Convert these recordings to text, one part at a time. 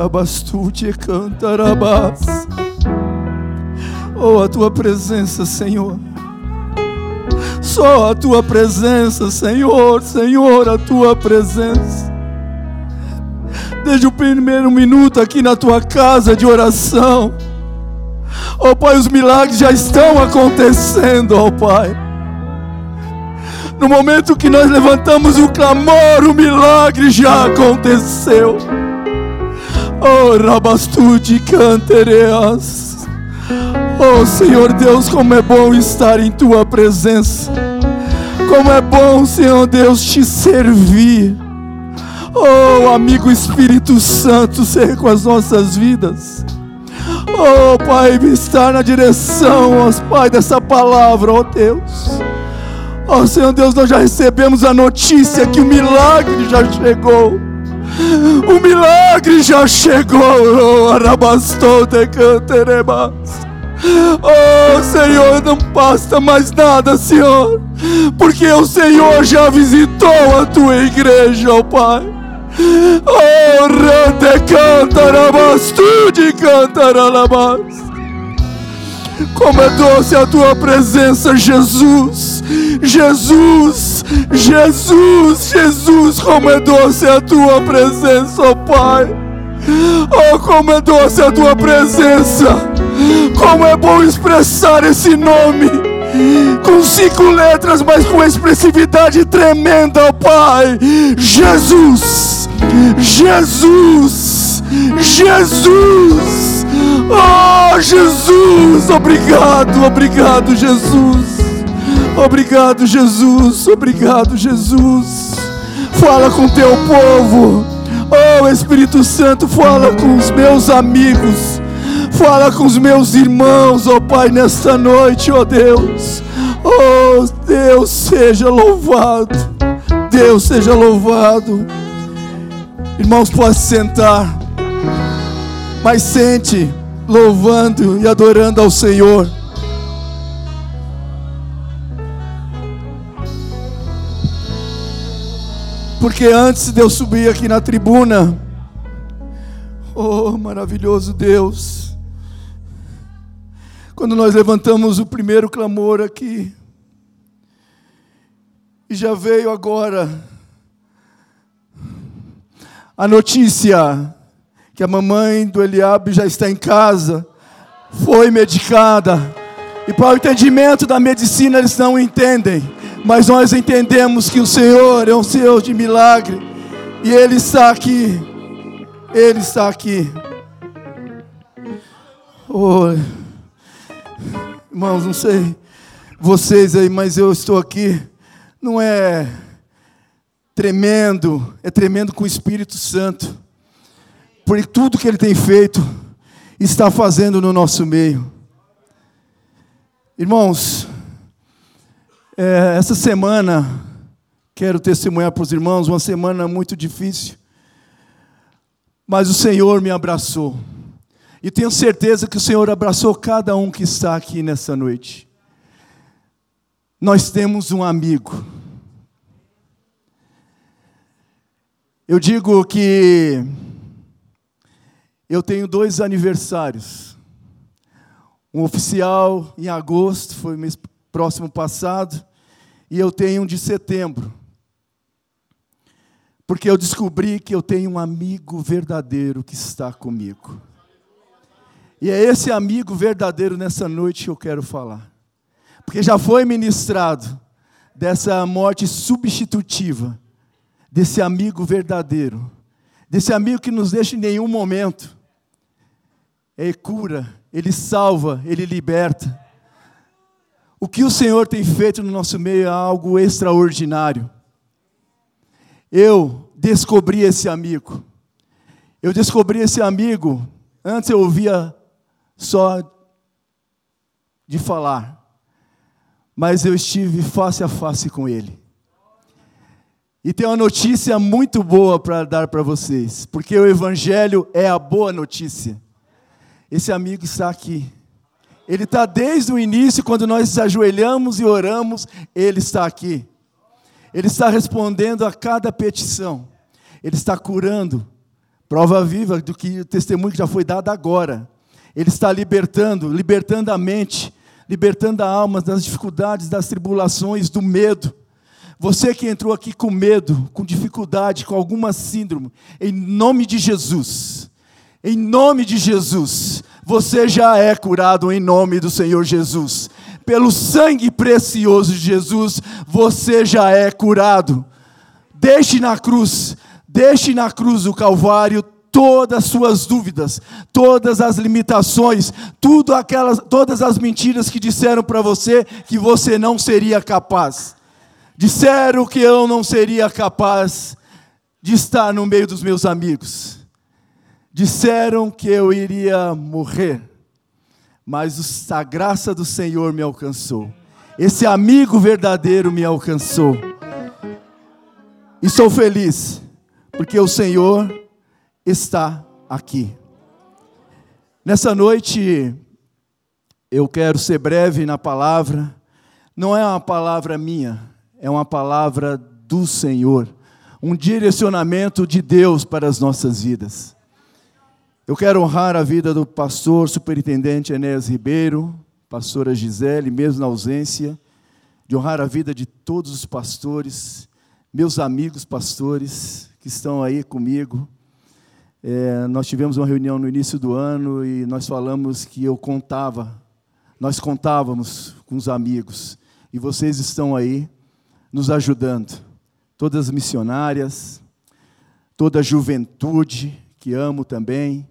rabastude cantarabás. Oh, a tua presença, Senhor. Só a tua presença, Senhor, Senhor, a tua presença. Desde o primeiro minuto aqui na tua casa de oração. Oh Pai, os milagres já estão acontecendo, oh Pai. No momento que nós levantamos o clamor, o milagre já aconteceu. Oh, Rabastude Cantereas. Oh, Senhor Deus, como é bom estar em tua presença. Como é bom, Senhor Deus, te servir. Oh, amigo Espírito Santo, ser com as nossas vidas. Oh, Pai, estar na direção, ó Pai, dessa palavra, ó Deus. Oh, Senhor Deus, nós já recebemos a notícia que o milagre já chegou. O milagre já chegou. Arabastou de canterebas. Oh, Senhor, não basta mais nada, Senhor, porque o Senhor já visitou a tua igreja, oh Pai. Oh, rante cantarabas, tu de cantaralabas. Como é doce a tua presença, Jesus. Jesus, Jesus, Jesus, como é doce a tua presença, oh Pai. Oh, como é doce a tua presença. Como é bom expressar esse nome com cinco letras, mas com expressividade tremenda, oh Pai. Jesus, Jesus, Jesus. Oh, Jesus, obrigado, obrigado, Jesus. Obrigado, Jesus, obrigado, Jesus. Fala com teu povo. Oh, Espírito Santo, fala com os meus amigos. Fala com os meus irmãos, ó oh, Pai, nesta noite, ó oh, Deus. Oh, Deus seja louvado. Deus seja louvado. Irmãos, pode sentar. Mas sente louvando e adorando ao Senhor. Porque antes de eu subir aqui na tribuna, oh maravilhoso Deus, quando nós levantamos o primeiro clamor aqui, e já veio agora a notícia que a mamãe do Eliabe já está em casa, foi medicada, e para o entendimento da medicina eles não entendem, mas nós entendemos que o Senhor é um Senhor de milagre, e Ele está aqui, Ele está aqui. Oh, irmãos, não sei vocês aí, mas eu estou aqui, não é tremendo, é tremendo com o Espírito Santo por tudo que Ele tem feito, está fazendo no nosso meio. Irmãos, é, essa semana, quero testemunhar para os irmãos, uma semana muito difícil, mas o Senhor me abraçou, e tenho certeza que o Senhor abraçou cada um que está aqui nessa noite. Nós temos um amigo. Eu digo que eu tenho dois aniversários. Um oficial em agosto, foi mês próximo passado, e eu tenho um de setembro. Porque eu descobri que eu tenho um amigo verdadeiro que está comigo. E é esse amigo verdadeiro nessa noite que eu quero falar. Porque já foi ministrado dessa morte substitutiva, desse amigo verdadeiro, desse amigo que nos deixa em nenhum momento ele cura, Ele salva, Ele liberta. O que o Senhor tem feito no nosso meio é algo extraordinário. Eu descobri esse amigo. Eu descobri esse amigo. Antes eu ouvia só de falar, mas eu estive face a face com ele. E tem uma notícia muito boa para dar para vocês, porque o Evangelho é a boa notícia. Esse amigo está aqui. Ele está desde o início, quando nós ajoelhamos e oramos, ele está aqui. Ele está respondendo a cada petição. Ele está curando Prova viva do que o testemunho que já foi dado agora. Ele está libertando, libertando a mente, libertando a alma das dificuldades, das tribulações, do medo. Você que entrou aqui com medo, com dificuldade, com alguma síndrome, em nome de Jesus, em nome de Jesus, você já é curado em nome do Senhor Jesus. Pelo sangue precioso de Jesus, você já é curado. Deixe na cruz, deixe na cruz do Calvário todas as suas dúvidas, todas as limitações, tudo aquelas, todas as mentiras que disseram para você que você não seria capaz. Disseram que eu não seria capaz de estar no meio dos meus amigos. Disseram que eu iria morrer. Mas a graça do Senhor me alcançou. Esse amigo verdadeiro me alcançou. E sou feliz, porque o Senhor está aqui. Nessa noite, eu quero ser breve na palavra. Não é uma palavra minha, é uma palavra do Senhor. Um direcionamento de Deus para as nossas vidas. Eu quero honrar a vida do pastor superintendente Enéas Ribeiro, pastora Gisele, mesmo na ausência, de honrar a vida de todos os pastores, meus amigos pastores que estão aí comigo é, nós tivemos uma reunião no início do ano e nós falamos que eu contava, nós contávamos com os amigos, e vocês estão aí nos ajudando. Todas as missionárias, toda a juventude, que amo também,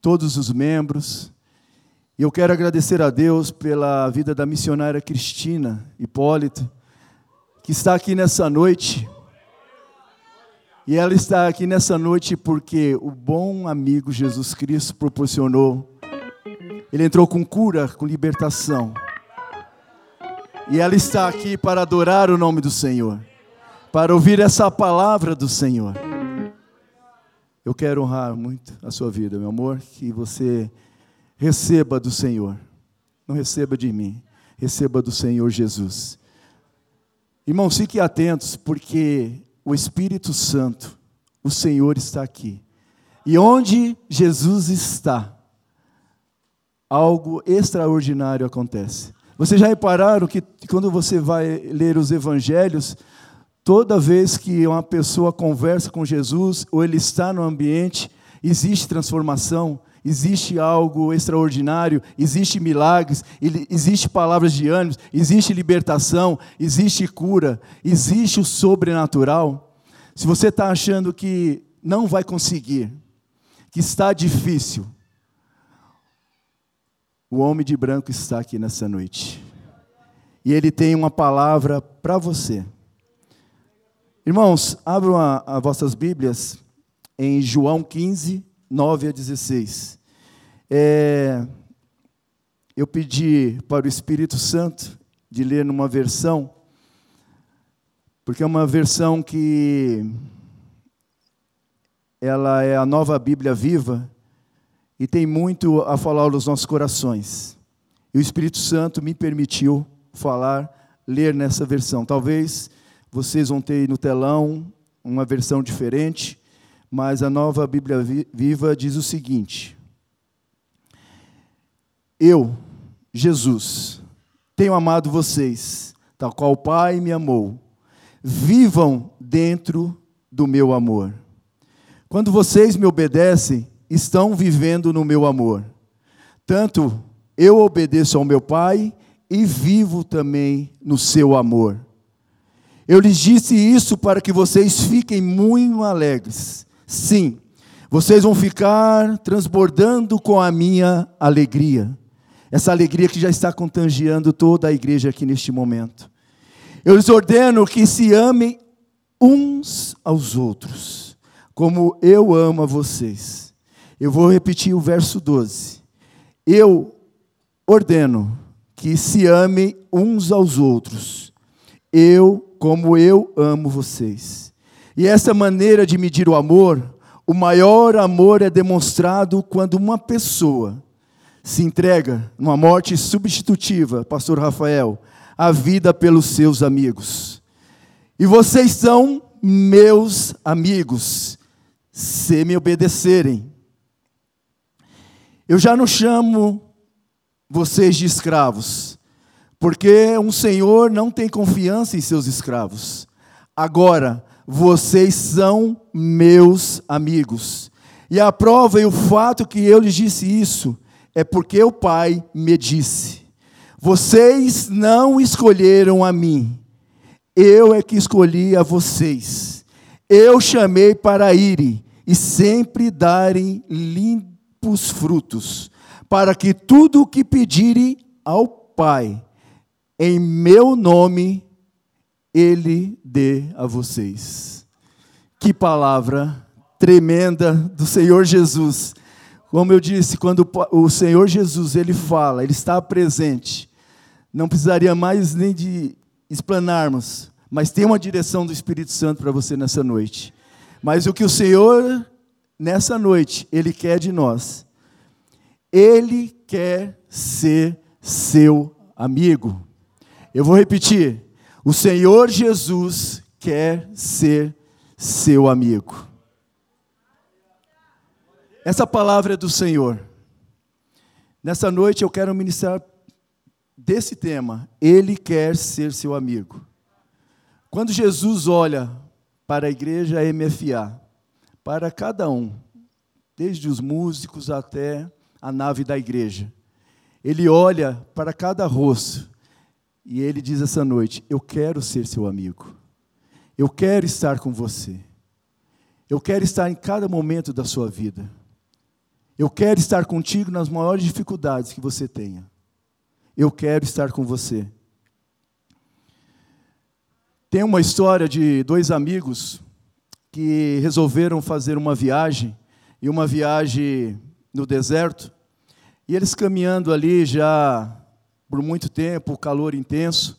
todos os membros. E eu quero agradecer a Deus pela vida da missionária Cristina Hipólito, que está aqui nessa noite e ela está aqui nessa noite porque o bom amigo Jesus Cristo proporcionou. Ele entrou com cura, com libertação. E ela está aqui para adorar o nome do Senhor, para ouvir essa palavra do Senhor. Eu quero honrar muito a sua vida, meu amor, que você receba do Senhor. Não receba de mim, receba do Senhor Jesus. Irmãos, fiquem atentos, porque o Espírito Santo, o Senhor está aqui. E onde Jesus está, algo extraordinário acontece. Vocês já repararam que quando você vai ler os evangelhos, toda vez que uma pessoa conversa com Jesus ou ele está no ambiente, existe transformação, existe algo extraordinário, existe milagres, existe palavras de ânimo, existe libertação, existe cura, existe o sobrenatural. Se você está achando que não vai conseguir, que está difícil, o homem de branco está aqui nessa noite. E ele tem uma palavra para você. Irmãos, abram as vossas Bíblias em João 15, 9 a 16. É, eu pedi para o Espírito Santo de ler numa versão, porque é uma versão que ela é a nova Bíblia viva e tem muito a falar aos nossos corações. E o Espírito Santo me permitiu falar, ler nessa versão. Talvez vocês vão ter no telão uma versão diferente, mas a nova Bíblia Viva diz o seguinte: Eu, Jesus, tenho amado vocês, tal qual o Pai me amou. Vivam dentro do meu amor. Quando vocês me obedecem, estão vivendo no meu amor. Tanto eu obedeço ao meu Pai e vivo também no seu amor. Eu lhes disse isso para que vocês fiquem muito alegres. Sim, vocês vão ficar transbordando com a minha alegria. Essa alegria que já está contagiando toda a igreja aqui neste momento. Eu lhes ordeno que se amem uns aos outros, como eu amo a vocês. Eu vou repetir o verso 12. Eu ordeno que se amem uns aos outros, eu, como eu amo vocês. E essa maneira de medir o amor, o maior amor é demonstrado quando uma pessoa se entrega numa morte substitutiva, pastor Rafael, a vida pelos seus amigos. E vocês são meus amigos. se me obedecerem. Eu já não chamo vocês de escravos, porque um senhor não tem confiança em seus escravos. Agora, vocês são meus amigos. E a prova e o fato que eu lhes disse isso é porque o Pai me disse: Vocês não escolheram a mim, eu é que escolhi a vocês. Eu chamei para irem e sempre darem limpos frutos, para que tudo o que pedirem ao Pai, em meu nome, Ele dê a vocês. Que palavra tremenda do Senhor Jesus. Como eu disse, quando o Senhor Jesus ele fala, ele está presente. Não precisaria mais nem de explanarmos, mas tem uma direção do Espírito Santo para você nessa noite. Mas o que o Senhor nessa noite ele quer de nós, ele quer ser seu amigo. Eu vou repetir. O Senhor Jesus quer ser seu amigo. Essa palavra é do Senhor. Nessa noite eu quero ministrar desse tema. Ele quer ser seu amigo. Quando Jesus olha para a igreja MFA, para cada um, desde os músicos até a nave da igreja, ele olha para cada rosto e ele diz essa noite: Eu quero ser seu amigo. Eu quero estar com você. Eu quero estar em cada momento da sua vida. Eu quero estar contigo nas maiores dificuldades que você tenha. Eu quero estar com você. Tem uma história de dois amigos que resolveram fazer uma viagem, e uma viagem no deserto, e eles caminhando ali já por muito tempo, calor intenso,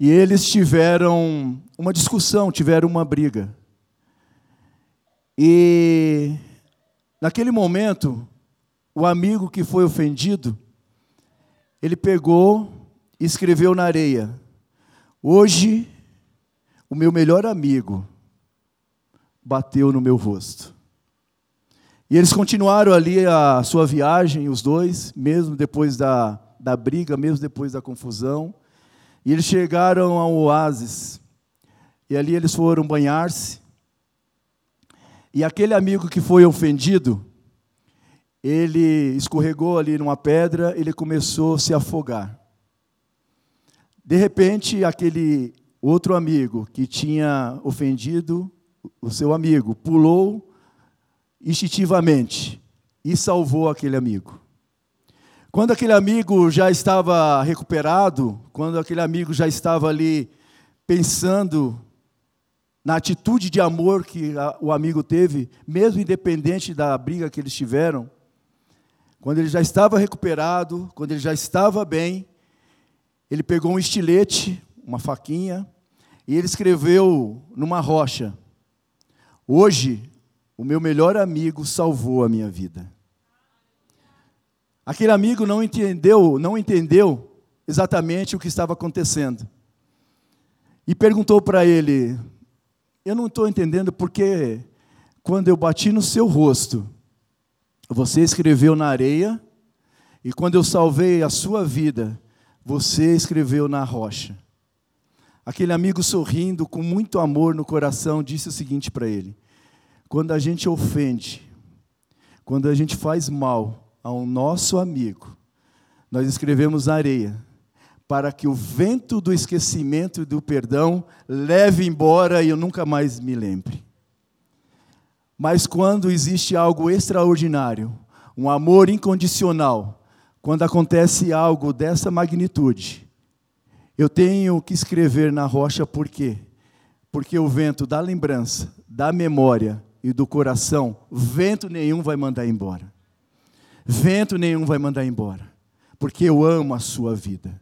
e eles tiveram uma discussão, tiveram uma briga. E Naquele momento, o amigo que foi ofendido, ele pegou e escreveu na areia: Hoje, o meu melhor amigo bateu no meu rosto. E eles continuaram ali a sua viagem, os dois, mesmo depois da, da briga, mesmo depois da confusão. E eles chegaram ao oásis. E ali eles foram banhar-se. E aquele amigo que foi ofendido, ele escorregou ali numa pedra, ele começou a se afogar. De repente, aquele outro amigo que tinha ofendido o seu amigo pulou instintivamente e salvou aquele amigo. Quando aquele amigo já estava recuperado, quando aquele amigo já estava ali pensando na atitude de amor que o amigo teve, mesmo independente da briga que eles tiveram, quando ele já estava recuperado, quando ele já estava bem, ele pegou um estilete, uma faquinha, e ele escreveu numa rocha: Hoje, o meu melhor amigo salvou a minha vida. Aquele amigo não entendeu, não entendeu exatamente o que estava acontecendo. E perguntou para ele: eu não estou entendendo porque quando eu bati no seu rosto, você escreveu na areia, e quando eu salvei a sua vida, você escreveu na rocha. Aquele amigo sorrindo, com muito amor no coração, disse o seguinte para ele: quando a gente ofende, quando a gente faz mal ao nosso amigo, nós escrevemos na areia, para que o vento do esquecimento e do perdão leve embora e eu nunca mais me lembre. Mas quando existe algo extraordinário, um amor incondicional, quando acontece algo dessa magnitude, eu tenho que escrever na rocha por quê? Porque o vento da lembrança, da memória e do coração, vento nenhum vai mandar embora. Vento nenhum vai mandar embora, porque eu amo a sua vida.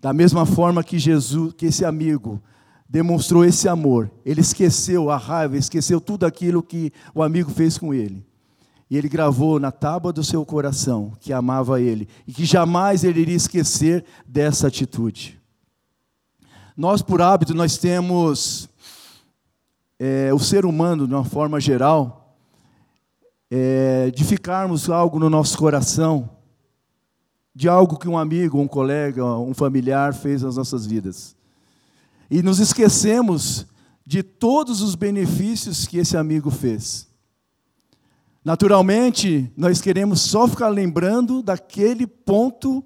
Da mesma forma que Jesus, que esse amigo demonstrou esse amor, ele esqueceu a raiva, esqueceu tudo aquilo que o amigo fez com ele. E ele gravou na tábua do seu coração que amava ele e que jamais ele iria esquecer dessa atitude. Nós, por hábito, nós temos é, o ser humano, de uma forma geral, é, de ficarmos algo no nosso coração, de algo que um amigo, um colega, um familiar fez nas nossas vidas. E nos esquecemos de todos os benefícios que esse amigo fez. Naturalmente, nós queremos só ficar lembrando daquele ponto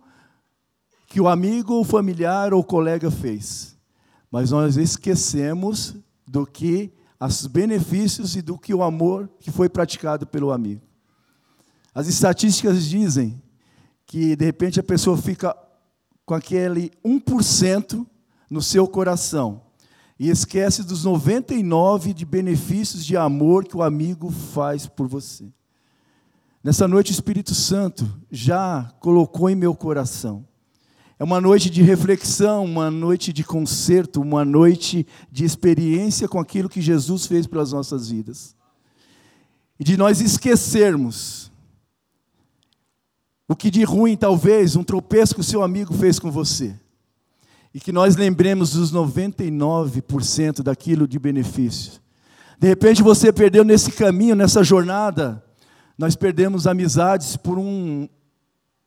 que o amigo, o familiar ou colega fez. Mas nós esquecemos do que os benefícios e do que o amor que foi praticado pelo amigo. As estatísticas dizem que de repente a pessoa fica com aquele 1% no seu coração e esquece dos 99 de benefícios de amor que o amigo faz por você. Nessa noite o Espírito Santo já colocou em meu coração. É uma noite de reflexão, uma noite de concerto, uma noite de experiência com aquilo que Jesus fez pelas nossas vidas. E de nós esquecermos o que de ruim, talvez, um tropeço que o seu amigo fez com você e que nós lembremos dos 99% daquilo de benefício. De repente você perdeu nesse caminho, nessa jornada, nós perdemos amizades por um,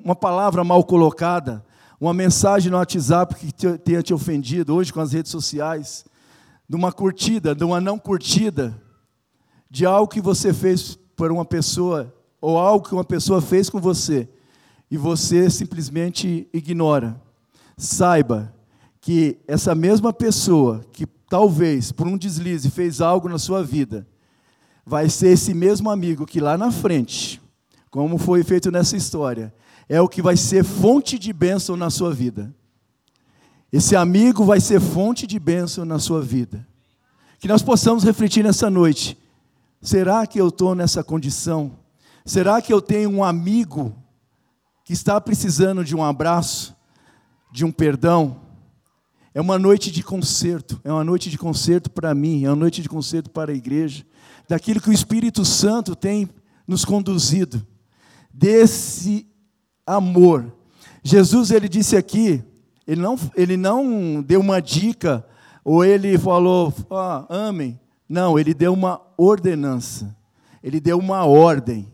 uma palavra mal colocada, uma mensagem no WhatsApp que te, tenha te ofendido, hoje com as redes sociais, de uma curtida, de uma não curtida, de algo que você fez por uma pessoa, ou algo que uma pessoa fez com você, e você simplesmente ignora. Saiba que essa mesma pessoa que talvez por um deslize fez algo na sua vida, vai ser esse mesmo amigo que lá na frente, como foi feito nessa história, é o que vai ser fonte de bênção na sua vida. Esse amigo vai ser fonte de bênção na sua vida. Que nós possamos refletir nessa noite: será que eu estou nessa condição? Será que eu tenho um amigo que está precisando de um abraço, de um perdão? É uma noite de concerto, é uma noite de concerto para mim, é uma noite de concerto para a igreja, daquilo que o Espírito Santo tem nos conduzido, desse amor. Jesus, ele disse aqui, ele não, ele não deu uma dica, ou ele falou, ah, amem. Não, ele deu uma ordenança, ele deu uma ordem,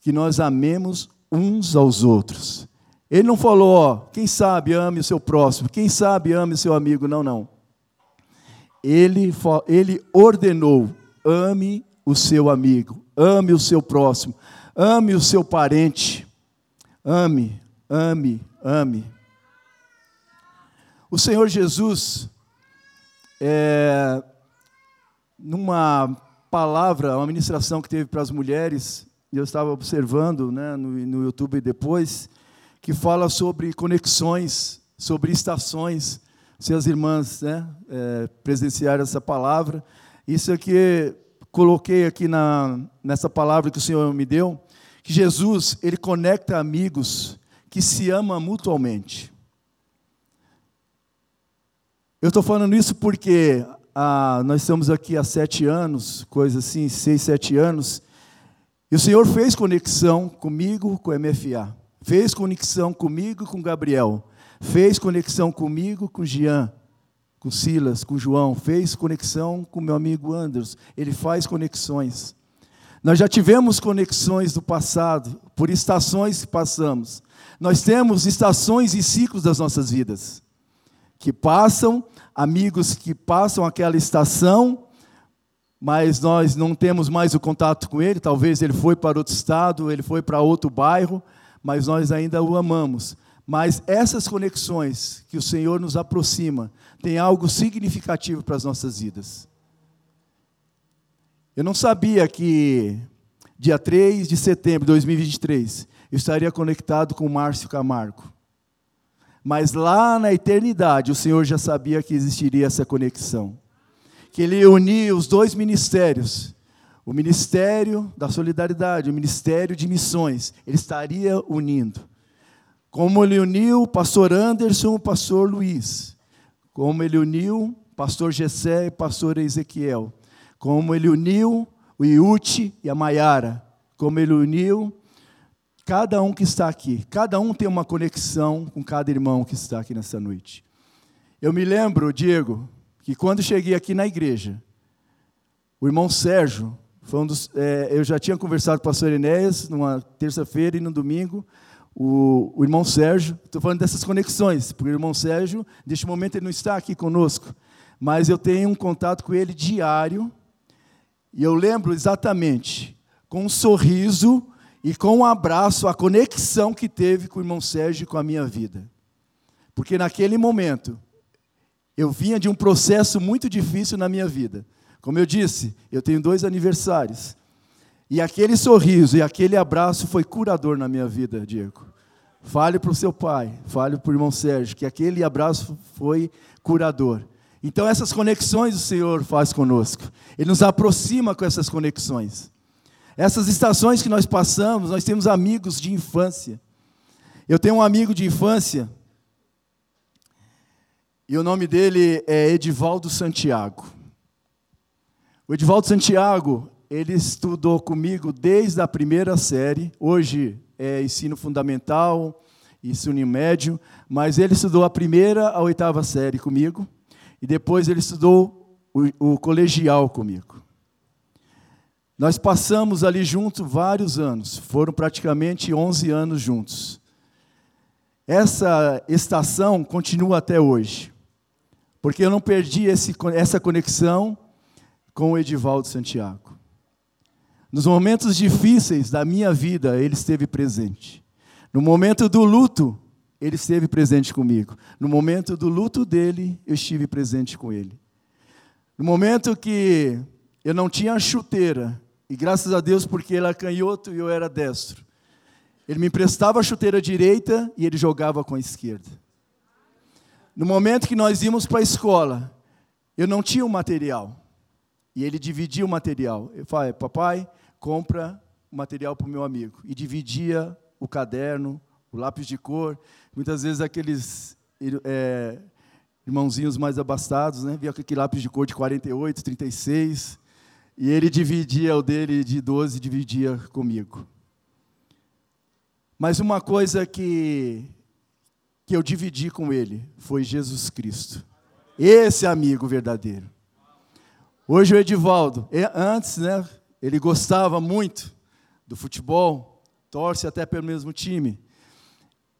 que nós amemos uns aos outros. Ele não falou, ó, quem sabe ame o seu próximo, quem sabe ame o seu amigo. Não, não. Ele, ele ordenou: ame o seu amigo, ame o seu próximo, ame o seu parente. Ame, ame, ame. O Senhor Jesus, é, numa palavra, uma ministração que teve para as mulheres, eu estava observando né, no, no YouTube depois, que fala sobre conexões, sobre estações. Se as irmãs né, é, presenciaram essa palavra, isso aqui coloquei aqui na, nessa palavra que o Senhor me deu, que Jesus ele conecta amigos que se amam mutuamente. Eu estou falando isso porque ah, nós estamos aqui há sete anos, coisa assim, seis, sete anos, e o Senhor fez conexão comigo, com o MFA. Fez conexão comigo com Gabriel. Fez conexão comigo, com Jean, com Silas, com João. Fez conexão com meu amigo Anderson. Ele faz conexões. Nós já tivemos conexões do passado, por estações que passamos. Nós temos estações e ciclos das nossas vidas. Que passam, amigos que passam aquela estação, mas nós não temos mais o contato com ele. Talvez ele foi para outro estado, ele foi para outro bairro mas nós ainda o amamos. Mas essas conexões que o Senhor nos aproxima têm algo significativo para as nossas vidas. Eu não sabia que dia 3 de setembro de 2023 eu estaria conectado com Márcio Camargo. Mas lá na eternidade o Senhor já sabia que existiria essa conexão. Que Ele unia os dois ministérios o ministério da solidariedade, o ministério de missões, ele estaria unindo. Como ele uniu o pastor Anderson o pastor Luiz. Como ele uniu o pastor Gessé e o pastor Ezequiel. Como ele uniu o Iute e a Maiara. Como ele uniu cada um que está aqui. Cada um tem uma conexão com cada irmão que está aqui nessa noite. Eu me lembro, Diego, que quando cheguei aqui na igreja, o irmão Sérgio Um dos, é, eu já tinha conversado com o pastor Enéas numa terça-feira e no domingo, o, o irmão Sérgio. Estou falando dessas conexões, porque o irmão Sérgio, neste momento, ele não está aqui conosco, mas eu tenho um contato com ele diário, e eu lembro exatamente, com um sorriso e com um abraço, a conexão que teve com o irmão Sérgio e com a minha vida. Porque naquele momento, eu vinha de um processo muito difícil na minha vida. Como eu disse, eu tenho dois aniversários. E aquele sorriso e aquele abraço foi curador na minha vida, Diego. Fale para o seu pai, fale para o irmão Sérgio, que aquele abraço foi curador. Então, essas conexões o Senhor faz conosco. Ele nos aproxima com essas conexões. Essas estações que nós passamos, nós temos amigos de infância. Eu tenho um amigo de infância, e o nome dele é Edivaldo Santiago. O Edivaldo Santiago, ele estudou comigo desde a primeira série, hoje é ensino fundamental, ensino médio, mas ele estudou a primeira a oitava série comigo, e depois ele estudou o, o colegial comigo. Nós passamos ali juntos vários anos, foram praticamente 11 anos juntos. Essa estação continua até hoje, porque eu não perdi esse, essa conexão com o Edivaldo Santiago. Nos momentos difíceis da minha vida, ele esteve presente. No momento do luto, ele esteve presente comigo. No momento do luto dele, eu estive presente com ele. No momento que eu não tinha chuteira, e graças a Deus porque ele era canhoto e eu era destro, ele me emprestava a chuteira direita e ele jogava com a esquerda. No momento que nós íamos para a escola, eu não tinha o material. E ele dividia o material. Eu falei, papai, compra o material para o meu amigo. E dividia o caderno, o lápis de cor. Muitas vezes aqueles é, irmãozinhos mais abastados, né? Via aquele lápis de cor de 48, 36. E ele dividia o dele de 12, dividia comigo. Mas uma coisa que, que eu dividi com ele foi Jesus Cristo. Esse amigo verdadeiro. Hoje o Edivaldo, antes, né, ele gostava muito do futebol, torce até pelo mesmo time.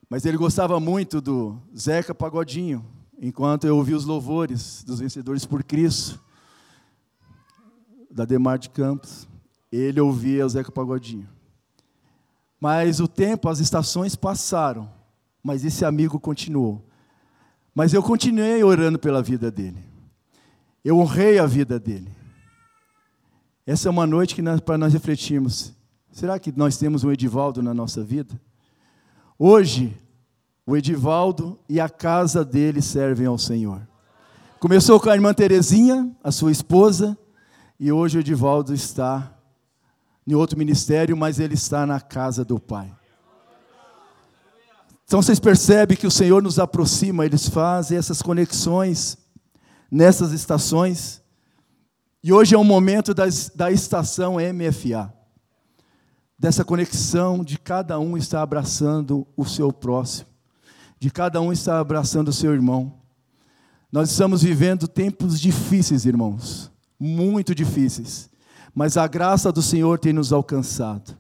Mas ele gostava muito do Zeca Pagodinho, enquanto eu ouvia os louvores dos vencedores por Cristo, da Demar de Campos, ele ouvia o Zeca Pagodinho. Mas o tempo, as estações passaram, mas esse amigo continuou. Mas eu continuei orando pela vida dele. Eu honrei a vida dele. Essa é uma noite que para nós refletirmos. Será que nós temos um Edivaldo na nossa vida? Hoje, o Edivaldo e a casa dele servem ao Senhor. Começou com a irmã Terezinha, a sua esposa, e hoje o Edivaldo está em outro ministério, mas ele está na casa do Pai. Então vocês percebem que o Senhor nos aproxima, eles fazem essas conexões nessas estações. E hoje é o momento das, da estação MFA, dessa conexão de cada um estar abraçando o seu próximo, de cada um estar abraçando o seu irmão. Nós estamos vivendo tempos difíceis, irmãos, muito difíceis, mas a graça do Senhor tem nos alcançado.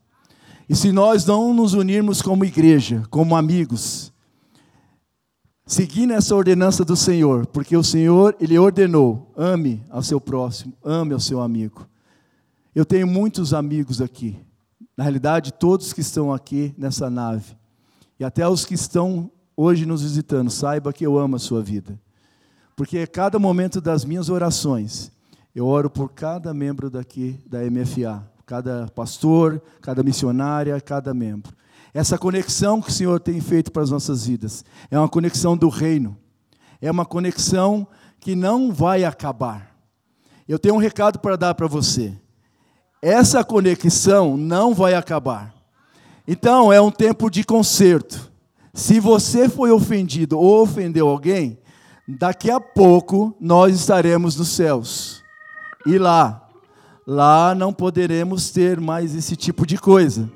E se nós não nos unirmos como igreja, como amigos, seguindo essa ordenança do Senhor, porque o Senhor, Ele ordenou: ame ao seu próximo, ame ao seu amigo. Eu tenho muitos amigos aqui, na realidade, todos que estão aqui nessa nave, e até os que estão hoje nos visitando, saiba que eu amo a sua vida, porque a cada momento das minhas orações, eu oro por cada membro daqui da MFA, cada pastor, cada missionária, cada membro. Essa conexão que o Senhor tem feito para as nossas vidas é uma conexão do reino, é uma conexão que não vai acabar. Eu tenho um recado para dar para você. Essa conexão não vai acabar. Então, é um tempo de conserto. Se você foi ofendido ou ofendeu alguém, daqui a pouco nós estaremos nos céus. E lá, lá não poderemos ter mais esse tipo de coisa.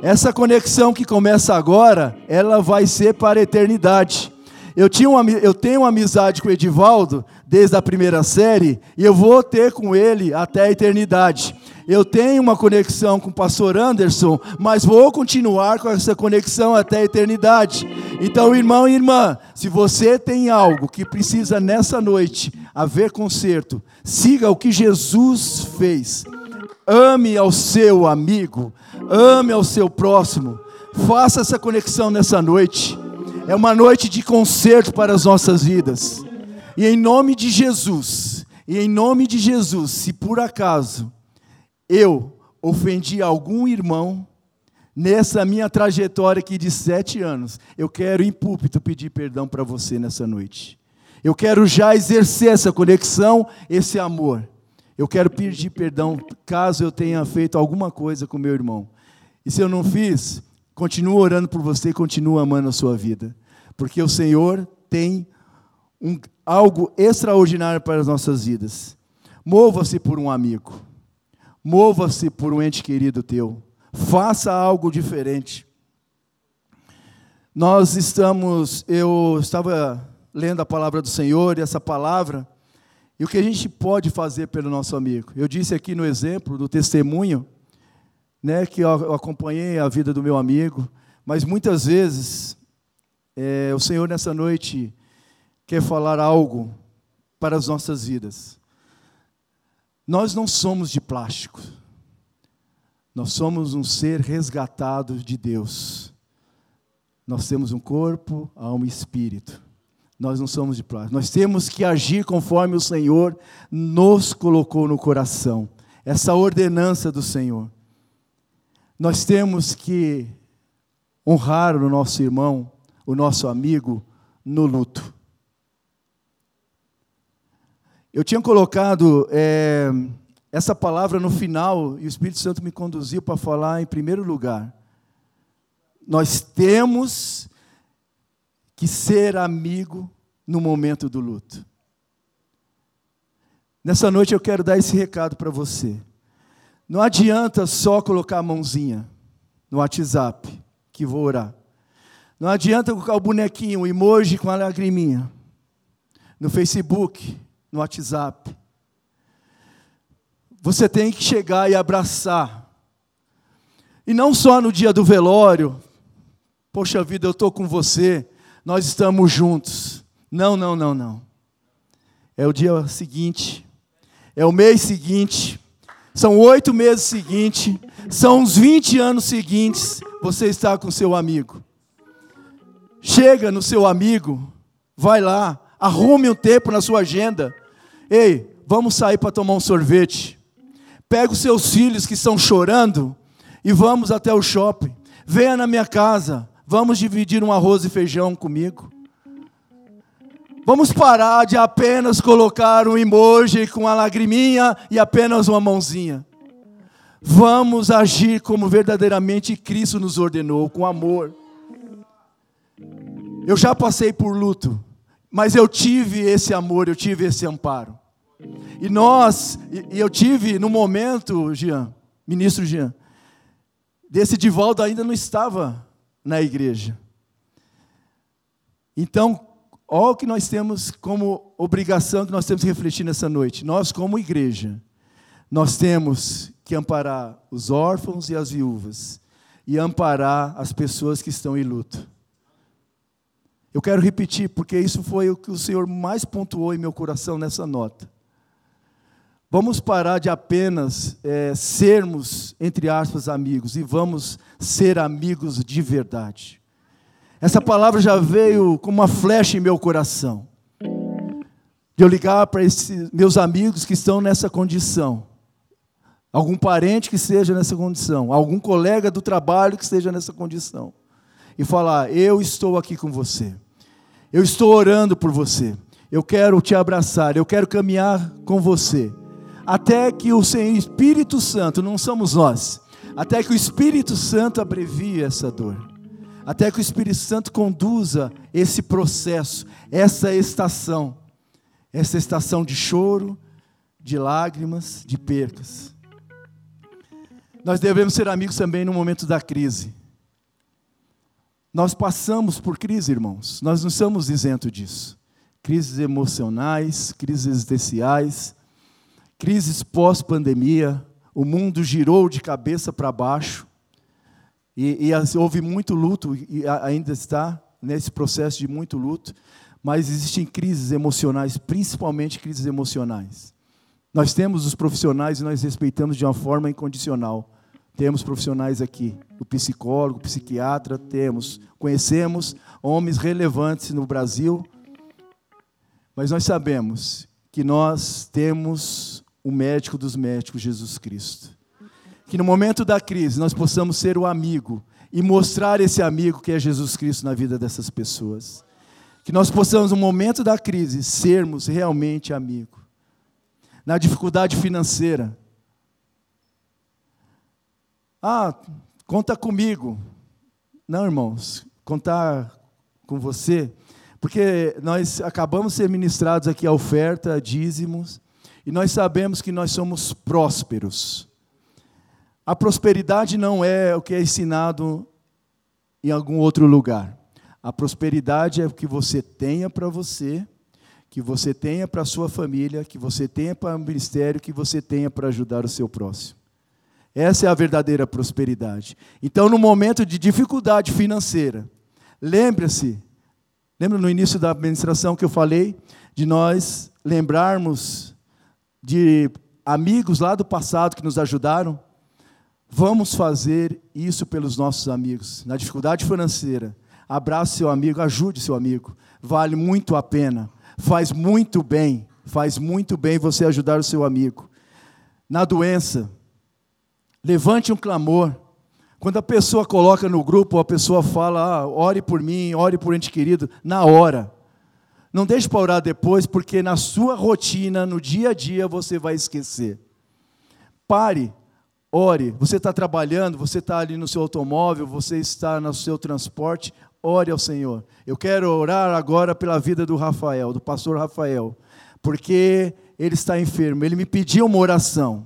Essa conexão que começa agora, ela vai ser para a eternidade. Eu, tinha uma, eu tenho uma amizade com o Edivaldo desde a primeira série e eu vou ter com ele até a eternidade. Eu tenho uma conexão com o pastor Anderson, mas vou continuar com essa conexão até a eternidade. Então, irmão e irmã, se você tem algo que precisa nessa noite haver conserto, siga o que Jesus fez. Ame ao seu amigo, ame ao seu próximo. Faça essa conexão nessa noite. É uma noite de conserto para as nossas vidas. E em nome de Jesus, e em nome de Jesus, se por acaso eu ofendi algum irmão nessa minha trajetória aqui de sete anos, eu quero em púlpito pedir perdão para você nessa noite. Eu quero já exercer essa conexão, esse amor. Eu quero pedir perdão caso eu tenha feito alguma coisa com meu irmão. E se eu não fiz, Continuo orando por você e continuo amando a sua vida. Porque o Senhor tem um, algo extraordinário para as nossas vidas. Mova-se por um amigo. Mova-se por um ente querido teu. Faça algo diferente. Nós estamos, eu estava lendo a palavra do Senhor e essa palavra, e o que a gente pode fazer pelo nosso amigo. Eu disse aqui no exemplo do testemunho, né, que eu acompanhei a vida do meu amigo, mas muitas vezes é, o Senhor nessa noite quer falar algo para as nossas vidas. Nós não somos de plástico. Nós somos um ser resgatado de Deus. Nós temos um corpo, alma e espírito. Nós não somos de plástico. Nós temos que agir conforme o Senhor nos colocou no coração. Essa ordenança do Senhor. Nós temos que honrar o nosso irmão, o nosso amigo, no luto. Eu tinha colocado é, essa palavra no final e o Espírito Santo me conduziu para falar em primeiro lugar. Nós temos que ser amigo no momento do luto. Nessa noite eu quero dar esse recado para você. Não adianta só colocar a mãozinha no WhatsApp, que vou orar. Não adianta colocar o bonequinho, o emoji com a lagriminha. No Facebook, no WhatsApp. Você tem que chegar e abraçar. E não só no dia do velório. Poxa vida, eu estou com você. Nós estamos juntos. Não, não, não, não. É o dia seguinte. É o mês seguinte são oito meses seguintes, são uns 20 anos seguintes, você está com seu amigo. Chega no seu amigo, vai lá, arrume um tempo na sua agenda. Ei, vamos sair para tomar um sorvete. Pega os seus filhos que estão chorando e vamos até o shopping. Venha na minha casa, vamos dividir um arroz e feijão comigo. Vamos parar de apenas colocar um emoji com a lagriminha e apenas uma mãozinha. Vamos agir como verdadeiramente Cristo nos ordenou, com amor. Eu já passei por luto, mas eu tive esse amor, eu tive esse amparo. E nós, e eu tive no momento, Jean, ministro Jean, desse Divaldo ainda não estava na igreja. Então, Olha o que nós temos como obrigação que nós temos que refletir nessa noite. Nós, como igreja, nós temos que amparar os órfãos e as viúvas e amparar as pessoas que estão em luto. Eu quero repetir, porque isso foi o que o Senhor mais pontuou em meu coração nessa nota. Vamos parar de apenas é, sermos, entre aspas, amigos, e vamos ser amigos de verdade. Essa palavra já veio como uma flecha em meu coração. De eu ligar para esses meus amigos que estão nessa condição. Algum parente que esteja nessa condição, algum colega do trabalho que esteja nessa condição. E falar: Eu estou aqui com você. Eu estou orando por você. Eu quero te abraçar. Eu quero caminhar com você. Até que o Senhor Espírito Santo, não somos nós, até que o Espírito Santo abrevie essa dor até que o Espírito Santo conduza esse processo, essa estação, essa estação de choro, de lágrimas, de percas. Nós devemos ser amigos também no momento da crise. Nós passamos por crise, irmãos. Nós não estamos isentos disso. Crises emocionais, crises existenciais, crises pós-pandemia. O mundo girou de cabeça para baixo. E, e, houve muito luto, e ainda está nesse processo de muito luto. Mas existem crises emocionais, principalmente crises emocionais. Nós temos os profissionais e nós respeitamos de uma forma incondicional. Temos profissionais aqui, o psicólogo, o psiquiatra, temos. Conhecemos homens relevantes no Brasil, mas nós sabemos que nós temos o médico dos médicos, Jesus Cristo. Que no momento da crise nós possamos ser o amigo e mostrar esse amigo que é Jesus Cristo na vida dessas pessoas. Que nós possamos, no momento da crise, sermos realmente amigo. Na dificuldade financeira, ah, conta comigo. Não, irmãos, contar com você, porque nós acabamos de ser ministrados aqui a oferta, dízimos, e nós sabemos que nós somos prósperos. A prosperidade não é o que é ensinado em algum outro lugar. A prosperidade é o que você tenha para você, que você tenha para a sua família, que você tenha para o ministério, que você tenha para ajudar o seu próximo. Essa é a verdadeira prosperidade. Então, no momento de dificuldade financeira, lembre-se, lembra no início da administração que eu falei de nós lembrarmos de amigos lá do passado que nos ajudaram? Vamos fazer isso pelos nossos amigos. Na dificuldade financeira, abrace seu amigo, ajude seu amigo. Vale muito a pena. Faz muito bem, faz muito bem você ajudar o seu amigo. Na doença, Levante um clamor. Quando a pessoa coloca no grupo, a pessoa fala, ah, ore por mim, ore por ente querido, na hora. Não deixe para orar depois, porque na sua rotina, no dia a dia, você vai esquecer. Pare, ore. Você está trabalhando, você está ali no seu automóvel, você está no seu transporte, ore ao Senhor. Eu quero orar agora pela vida do Rafael, do pastor Rafael, porque ele está enfermo. Ele me pediu uma oração.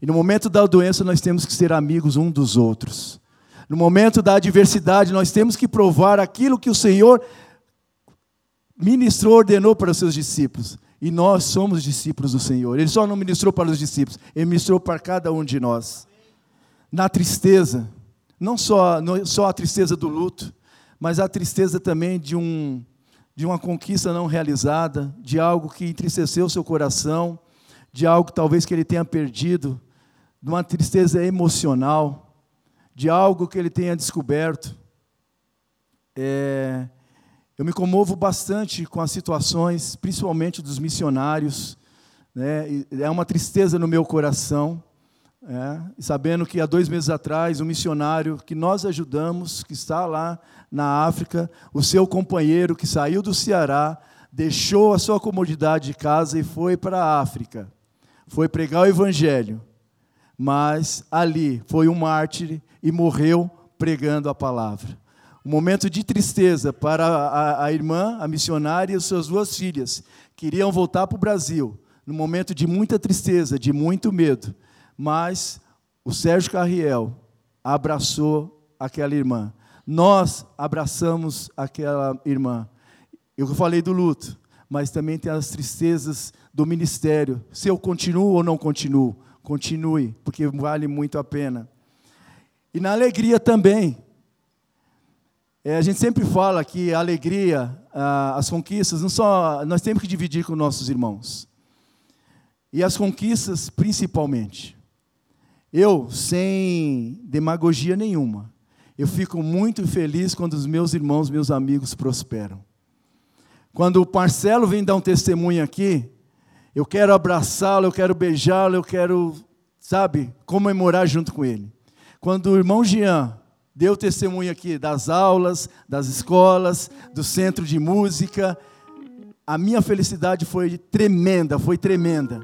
E no momento da doença, nós temos que ser amigos um dos outros. No momento da adversidade, nós temos que provar aquilo que o Senhor ministrou, ordenou para os seus discípulos. E nós somos discípulos do Senhor. Ele só não ministrou para os discípulos, ele ministrou para cada um de nós. Na tristeza, não só, não só a tristeza do luto, mas a tristeza também de, um, de uma conquista não realizada, de algo que entristeceu seu coração, de algo talvez que ele tenha perdido, de uma tristeza emocional, de algo que ele tenha descoberto. É, eu me comovo bastante com as situações, principalmente dos missionários. Né? É uma tristeza no meu coração, é, sabendo que há dois meses atrás, um missionário que nós ajudamos, que está lá na África, o seu companheiro que saiu do Ceará, deixou a sua comodidade de casa e foi para a África. Foi pregar o Evangelho mas ali foi um mártir e morreu pregando a palavra. Um momento de tristeza para a, a irmã, a missionária e as suas duas filhas, queriam voltar para o Brasil, num momento de muita tristeza, de muito medo, mas o Sérgio Carriel abraçou aquela irmã. Nós abraçamos aquela irmã. Eu falei do luto, mas também tem as tristezas do ministério. Se eu continuo ou não continuo, Continue, porque vale muito a pena. E na alegria também. É, a gente sempre fala que a alegria, as conquistas, não só nós temos que dividir com nossos irmãos. E as conquistas, principalmente. Eu, sem demagogia nenhuma, eu fico muito feliz quando os meus irmãos, meus amigos prosperam. Quando o Marcelo vem dar um testemunho aqui, eu quero abraçá-lo, eu quero beijá-lo, eu quero, sabe, comemorar junto com ele. Quando o irmão Jean deu testemunho aqui das aulas, das escolas, do centro de música, a minha felicidade foi tremenda, foi tremenda.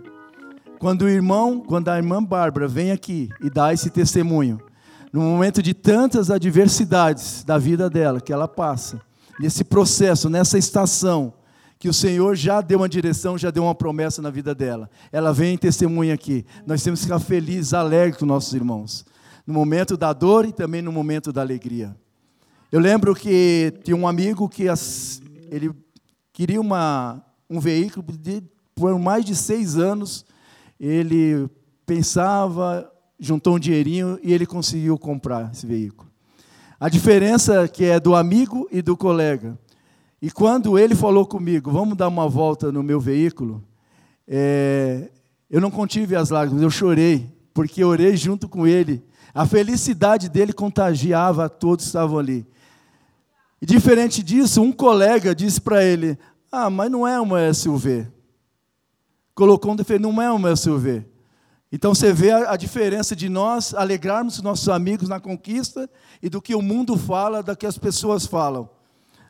Quando o irmão, quando a irmã Bárbara vem aqui e dá esse testemunho, no momento de tantas adversidades da vida dela que ela passa, nesse processo, nessa estação, que o Senhor já deu uma direção, já deu uma promessa na vida dela. Ela vem e testemunha aqui. Nós temos que ficar felizes, alegres com nossos irmãos. No momento da dor e também no momento da alegria. Eu lembro que tinha um amigo que as, ele queria uma, um veículo de, por mais de seis anos. Ele pensava, juntou um dinheirinho e ele conseguiu comprar esse veículo. A diferença que é do amigo e do colega. E quando ele falou comigo, vamos dar uma volta no meu veículo, é, eu não contive as lágrimas, eu chorei, porque orei junto com ele. A felicidade dele contagiava a todos que estavam ali. E diferente disso, um colega disse para ele: Ah, mas não é uma SUV. Colocou um defeito, não é uma SUV. Então você vê a, diferença de nós alegrarmos nossos amigos na conquista e do que o mundo fala, da que as pessoas falam.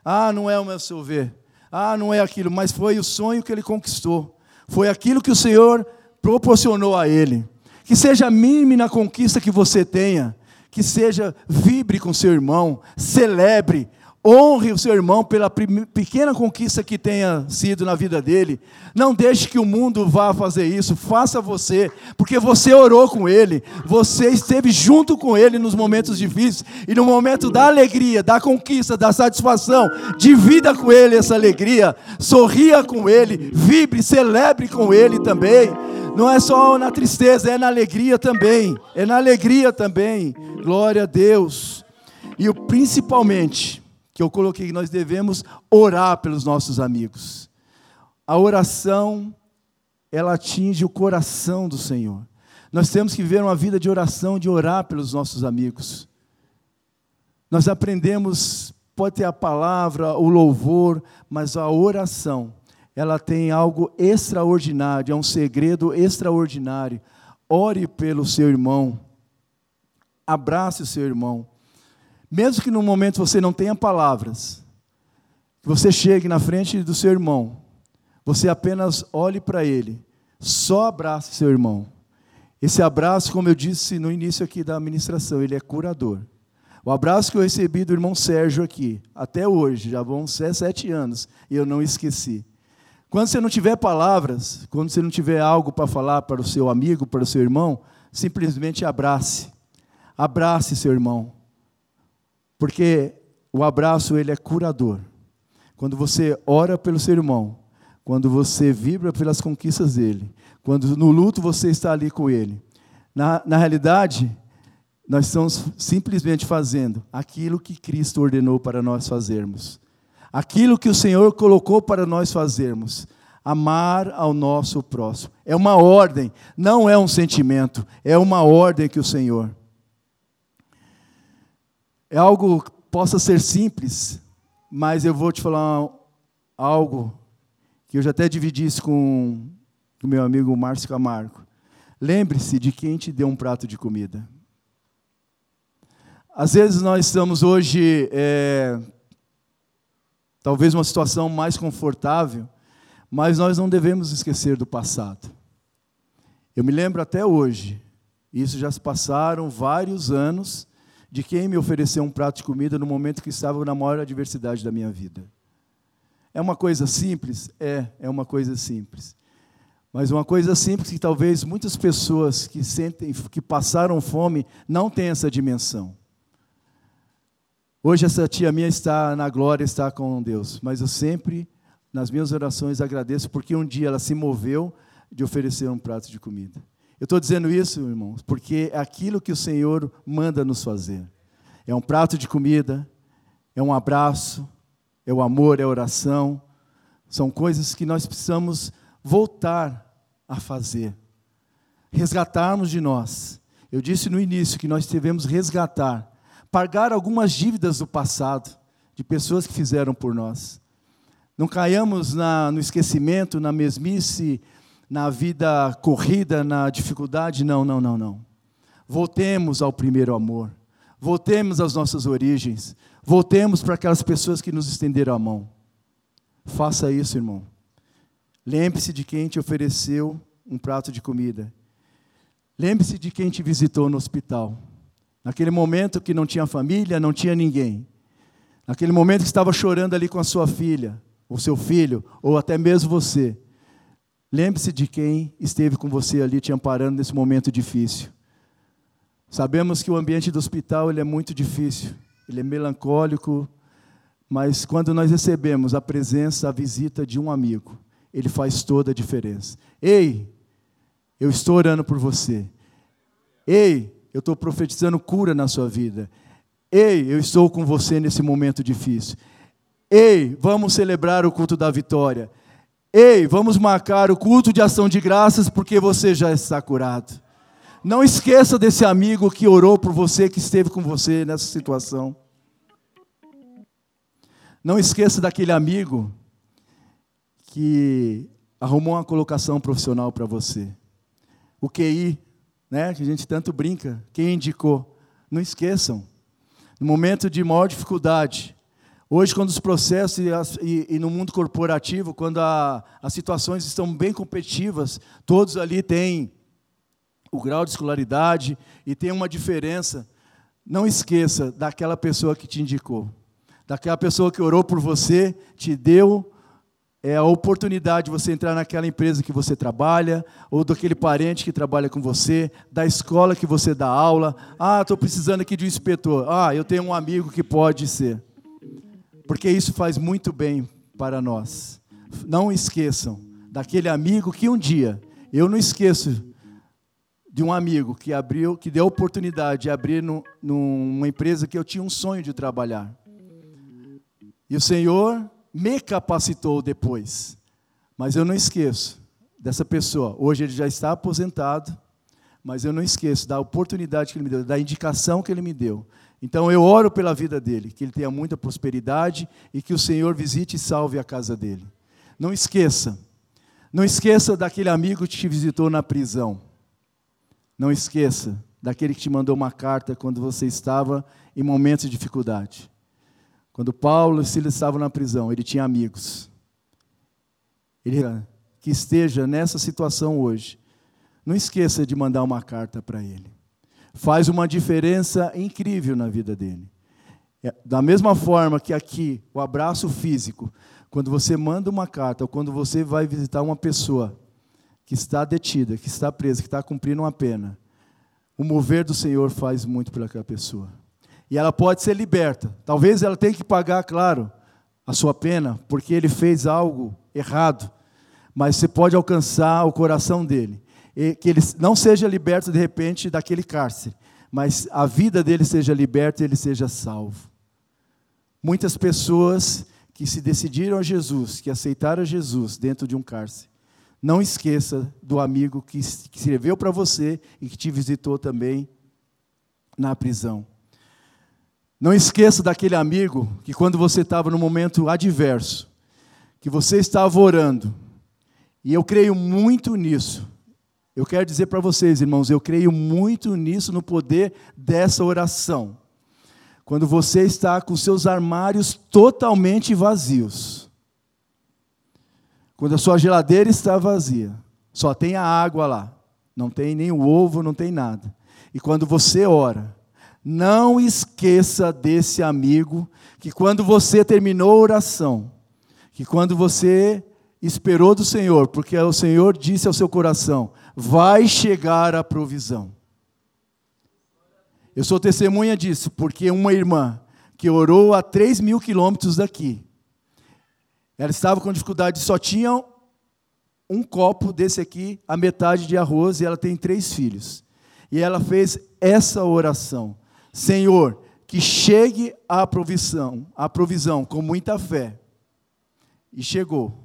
Ah, não é uma SUV. Ah, não é aquilo, mas foi o sonho que ele conquistou. Foi aquilo que o Senhor proporcionou a ele. Que seja mínimo na conquista que você tenha, que seja vibre com seu irmão, celebre, Honre o seu irmão pela pequena conquista que tenha sido na vida dele. Não deixe que o mundo vá fazer isso. Faça você, porque você orou com ele, você esteve junto com ele nos momentos difíceis e no momento da alegria, da conquista, da satisfação, divida com ele essa alegria, sorria com ele, vibre, celebre com ele também. Não é só na tristeza, é na alegria também. É na alegria também. Glória a Deus. E principalmente que eu coloquei que nós devemos orar pelos nossos amigos. A oração, ela atinge o coração do Senhor. Nós temos que viver uma vida de oração, de orar pelos nossos amigos. Nós aprendemos, pode ter a palavra, o louvor, mas a oração, ela tem algo extraordinário, é um segredo extraordinário. Ore pelo seu irmão, abrace o seu irmão, mesmo que no momento você não tenha palavras, que você chegue na frente do seu irmão, você apenas olhe para ele, só abrace seu irmão. Esse abraço, como eu disse no início aqui da administração, ele é curador. O abraço que eu recebi do irmão Sérgio aqui, até hoje, já vão ser sete anos, e eu não esqueci. Quando você não tiver palavras, quando você não tiver algo para falar para o seu amigo, para o seu irmão, simplesmente abrace. Abrace seu irmão. Porque o abraço ele é curador. Quando você ora pelo seu irmão, quando você vibra pelas conquistas dele, quando no luto você está ali com ele. Na, na realidade, nós estamos simplesmente fazendo aquilo que Cristo ordenou para nós fazermos. Aquilo que o Senhor colocou para nós fazermos. Amar ao nosso próximo. É uma ordem, não é um sentimento, é uma ordem que o Senhor é algo que possa ser simples, mas eu vou te falar algo que eu já até dividi isso com o meu amigo Márcio Camargo. Lembre-se de quem te deu um prato de comida. Às vezes nós estamos hoje, é, talvez uma situação mais confortável, mas nós não devemos esquecer do passado. Eu me lembro até hoje, isso já se passaram vários anos, de quem me ofereceu um prato de comida no momento que estava na maior adversidade da minha vida. É uma coisa simples? É, é uma coisa simples. Mas uma coisa simples que talvez muitas pessoas que sentem, que passaram fome, não têm essa dimensão. Hoje essa tia minha está na glória, está com Deus, mas eu sempre, nas minhas orações, agradeço porque um dia ela se moveu de oferecer um prato de comida. Eu estou dizendo isso, irmãos, porque é aquilo que o Senhor manda nos fazer. É um prato de comida, é um abraço, é o amor, é a oração. São coisas que nós precisamos voltar a fazer. Resgatarmos de nós. Eu disse no início que nós devemos resgatar, pagar algumas dívidas do passado, de pessoas que fizeram por nós. Não caiamos na, no esquecimento, na mesmice, na vida corrida, na dificuldade. Não, não, não, não. Voltemos ao primeiro amor. Voltemos às nossas origens. Voltemos para aquelas pessoas que nos estenderam a mão. Faça isso, irmão. Lembre-se de quem te ofereceu um prato de comida. Lembre-se de quem te visitou no hospital. Naquele momento que não tinha família, não tinha ninguém. Naquele momento que estava chorando ali com a sua filha, ou seu filho, ou até mesmo você. Lembre-se de quem esteve com você ali te amparando nesse momento difícil. Sabemos que o ambiente do hospital ele é muito difícil, ele é melancólico, mas quando nós recebemos a presença, a visita de um amigo, ele faz toda a diferença. Ei, eu estou orando por você. Ei, eu estou profetizando cura na sua vida. Ei, eu estou com você nesse momento difícil. Ei, vamos celebrar o culto da vitória. Ei, vamos marcar o culto de ação de graças porque você já está curado. Não esqueça desse amigo que orou por você, que esteve com você nessa situação. Não esqueça daquele amigo que arrumou uma colocação profissional para você. O QI, né, que a gente tanto brinca, quem indicou? Não esqueçam. No momento de maior dificuldade, hoje, quando os processos e, e, e no mundo corporativo, quando a, as situações estão bem competitivas, todos ali têm o grau de escolaridade e tem uma diferença. Não esqueça daquela pessoa que te indicou, daquela pessoa que orou por você, te deu é a oportunidade de você entrar naquela empresa que você trabalha, ou daquele parente que trabalha com você, da escola que você dá aula. Ah, estou precisando aqui de um inspetor. Ah, eu tenho um amigo que pode ser. Porque isso faz muito bem para nós. Não esqueçam daquele amigo que um dia, eu não esqueço de um amigo que abriu, que deu a oportunidade de abrir no, numa empresa que eu tinha um sonho de trabalhar. E o Senhor me capacitou depois. Mas eu não esqueço dessa pessoa. Hoje ele já está aposentado, mas eu não esqueço da oportunidade que ele me deu, da indicação que ele me deu. Então eu oro pela vida dele, que ele tenha muita prosperidade e que o Senhor visite e salve a casa dele. Não esqueça, não esqueça daquele amigo que te visitou na prisão. Não esqueça daquele que te mandou uma carta quando você estava em momentos de dificuldade. Quando Paulo e Silas estavam na prisão, ele tinha amigos. Ele que esteja nessa situação hoje, não esqueça de mandar uma carta para ele. Faz uma diferença incrível na vida dele. É, da mesma forma que aqui, o abraço físico, quando você manda uma carta ou quando você vai visitar uma pessoa, que está detida, que está presa, que está cumprindo uma pena, o mover do Senhor faz muito por aquela pessoa. E ela pode ser liberta. Talvez ela tenha que pagar, claro, a sua pena, porque ele fez algo errado. Mas você pode alcançar o coração dele. Que ele não seja liberto de repente daquele cárcere, mas a vida dele seja liberta e ele seja salvo. Muitas pessoas que se decidiram a Jesus, que aceitaram Jesus dentro de um cárcere, não esqueça do amigo que escreveu para você e que te visitou também na prisão. Não esqueça daquele amigo que, quando você estava no momento adverso, que você estava orando, e eu creio muito nisso. Eu quero dizer para vocês, irmãos, eu creio muito nisso, no poder dessa oração. Quando você está com seus armários totalmente vazios, quando a sua geladeira está vazia, só tem a água lá, não tem nem o ovo, não tem nada. E quando você ora, não esqueça desse amigo que quando você terminou a oração, que quando você esperou do Senhor, porque o Senhor disse ao seu coração: vai chegar a provisão. Eu sou testemunha disso, porque uma irmã que orou a 3 mil quilômetros daqui, ela estava com dificuldade, só tinha um copo desse aqui, a metade de arroz, e ela tem três filhos. E ela fez essa oração: Senhor, que chegue a provisão, a provisão com muita fé. E chegou.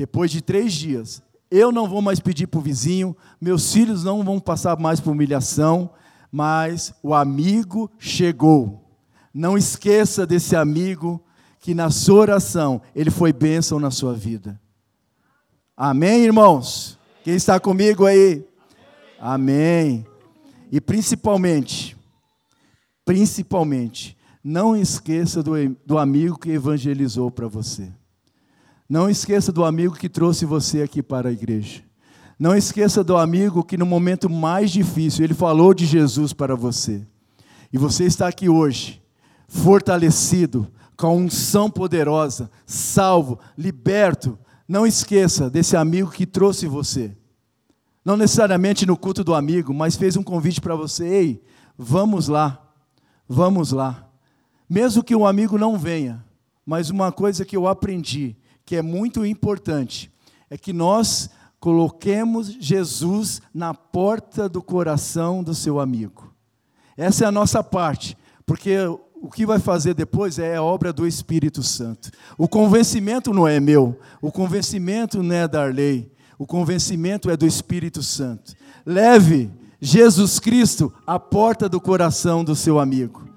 Depois de três dias, eu não vou mais pedir para o vizinho, meus filhos não vão passar mais por humilhação, mas o amigo chegou. Não esqueça desse amigo que na sua oração ele foi bênção na sua vida. Amém, irmãos? Quem está comigo aí? Amém. E principalmente, principalmente, não esqueça do, do amigo que evangelizou para você. Não esqueça do amigo que trouxe você aqui para a igreja. Não esqueça do amigo que no momento mais difícil ele falou de Jesus para você. E você está aqui hoje, fortalecido, com a unção poderosa, salvo, liberto. Não esqueça desse amigo que trouxe você. Não necessariamente no culto do amigo, mas fez um convite para você: ei, vamos lá, vamos lá. Mesmo que o amigo não venha, mas uma coisa que eu aprendi, que é muito importante, é que nós coloquemos Jesus na porta do coração do seu amigo. Essa é a nossa parte, porque o que vai fazer depois é a obra do Espírito Santo. O convencimento não é meu, o convencimento não é da lei, o convencimento é do Espírito Santo. Leve Jesus Cristo à porta do coração do seu amigo.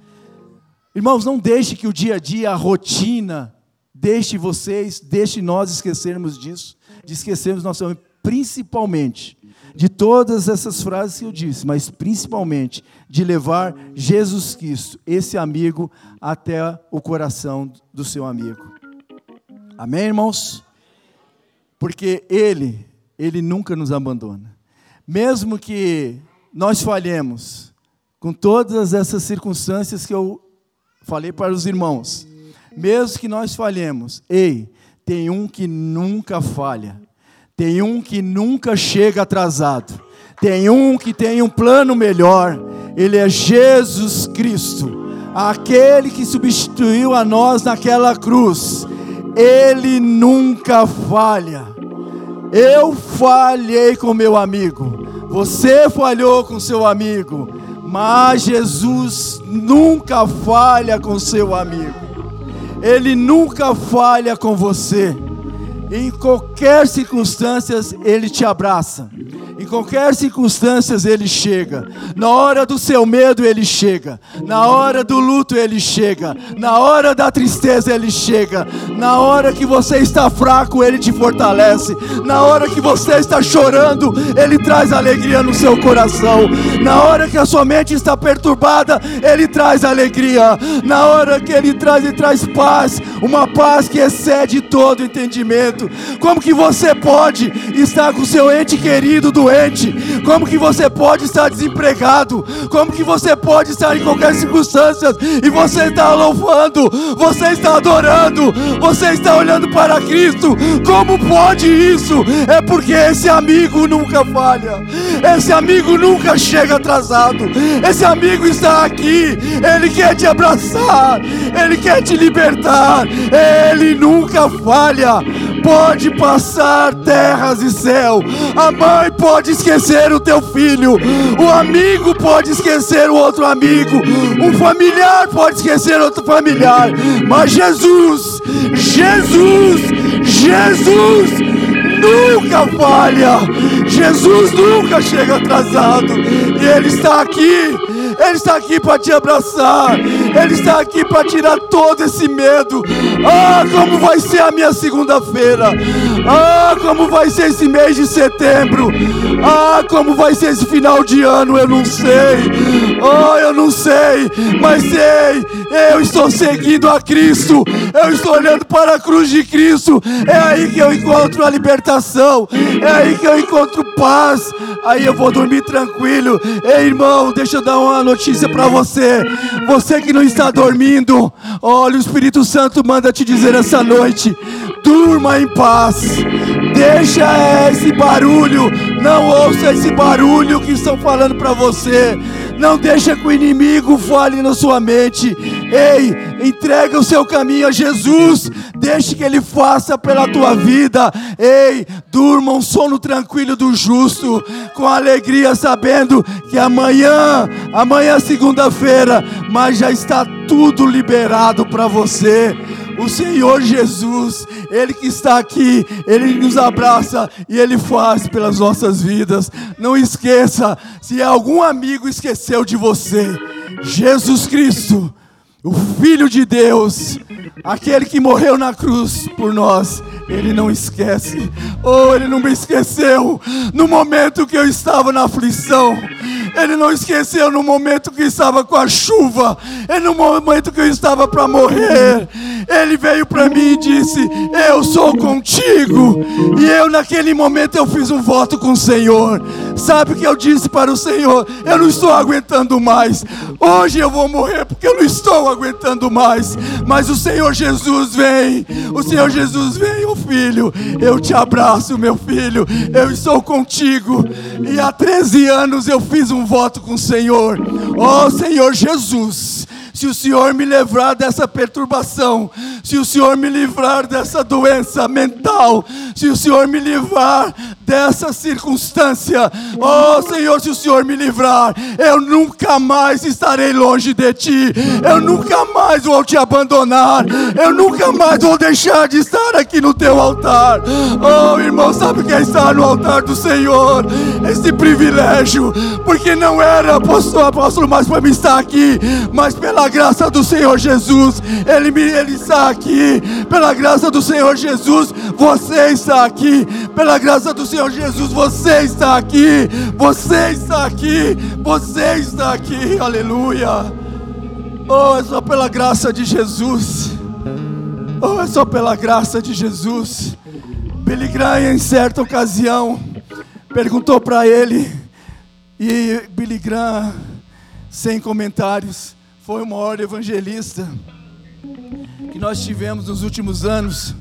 Irmãos, não deixe que o dia a dia, a rotina, deixe vocês, deixe nós esquecermos disso, de esquecermos nosso principalmente de todas essas frases que eu disse, mas principalmente de levar Jesus Cristo, esse amigo, até o coração do seu amigo. Amém, irmãos? Porque Ele, Ele nunca nos abandona. Mesmo que nós falhemos, com todas essas circunstâncias que eu falei para os irmãos, mesmo que nós falhemos, ei, tem um que nunca falha, tem um que nunca chega atrasado, tem um que tem um plano melhor, ele é Jesus Cristo, aquele que substituiu a nós naquela cruz, ele nunca falha. Eu falhei com meu amigo, você falhou com seu amigo, mas Jesus nunca falha com seu amigo. Ele nunca falha com você. Em qualquer circunstância, Ele te abraça. Em qualquer circunstância ele chega. Na hora do seu medo ele chega. Na hora do luto ele chega. Na hora da tristeza ele chega. Na hora que você está fraco ele te fortalece. Na hora que você está chorando ele traz alegria no seu coração. Na hora que a sua mente está perturbada ele traz alegria. Na hora que ele traz ele traz paz, uma paz que excede todo entendimento. Como que você pode estar com seu ente querido do doente? Como que você pode estar desempregado? Como que você pode estar em qualquer circunstância e você está louvando, você está adorando, você está olhando para Cristo? Como pode isso? É porque esse amigo nunca falha, esse amigo nunca chega atrasado, esse amigo está aqui, ele quer te abraçar, ele quer te libertar, ele nunca falha. Pode passar terras e céu, a mãe pode pode esquecer o teu filho, o amigo pode esquecer o outro amigo, um familiar pode esquecer outro familiar, mas Jesus, Jesus, Jesus nunca falha, Jesus nunca chega atrasado, e Ele está aqui ele está aqui para te abraçar. Ele está aqui para tirar todo esse medo. Ah, como vai ser a minha segunda-feira? Ah, como vai ser esse mês de setembro? Ah, como vai ser esse final de ano? Eu não sei. Oh, eu não sei, mas sei. Eu estou seguindo a Cristo. Eu estou olhando para a cruz de Cristo. É aí que eu encontro a libertação. É aí que eu encontro paz. Aí eu vou dormir tranquilo. Ei, irmão, deixa eu dar uma notícia para você. Você que não está dormindo, olha, o Espírito Santo manda te dizer essa noite: durma em paz. Deixa esse barulho, não ouça esse barulho que estão falando para você. Não deixa que o inimigo fale na sua mente. Ei, entrega o seu caminho a Jesus. Deixe que ele faça pela tua vida. Ei, durma um sono tranquilo do justo, com alegria, sabendo que amanhã, amanhã é segunda-feira, mas já está tudo liberado para você. O Senhor Jesus, Ele que está aqui, Ele nos abraça e Ele faz pelas nossas vidas. Não esqueça, se algum amigo esqueceu de você, Jesus Cristo, o Filho de Deus, aquele que morreu na cruz por nós, Ele não esquece. Oh, Ele não me esqueceu no momento que eu estava na aflição. Ele não esqueceu no momento que estava com a chuva. E no momento que eu estava para morrer. Ele veio para mim e disse: Eu sou contigo. E eu, naquele momento, eu fiz um voto com o Senhor. Sabe o que eu disse para o Senhor? Eu não estou aguentando mais. Hoje eu vou morrer porque eu não estou aguentando mais. Mas o Senhor Jesus vem. O Senhor Jesus vem, o filho. Eu te abraço, meu filho. Eu estou contigo. E há 13 anos eu fiz um voto com o Senhor. Oh, Senhor Jesus se o Senhor me livrar dessa perturbação, se o Senhor me livrar dessa doença mental, se o Senhor me livrar dessa circunstância, oh Senhor, se o Senhor me livrar, eu nunca mais estarei longe de Ti, eu nunca mais vou te abandonar, eu nunca mais vou deixar de estar aqui no Teu altar. Oh irmão, sabe o que é estar no altar do Senhor? Esse privilégio, porque não era apóstolo, apóstolo mais para me estar aqui, mas pela graça do Senhor Jesus, Ele, me, ele está aqui, pela graça do Senhor Jesus, você está aqui, pela graça do Senhor Jesus, você está aqui, você está aqui, você está aqui, aleluia. Oh, é só pela graça de Jesus. Oh, é só pela graça de Jesus. Billy em certa ocasião, perguntou para ele, e Billy sem comentários, foi o maior evangelista que nós tivemos nos últimos anos.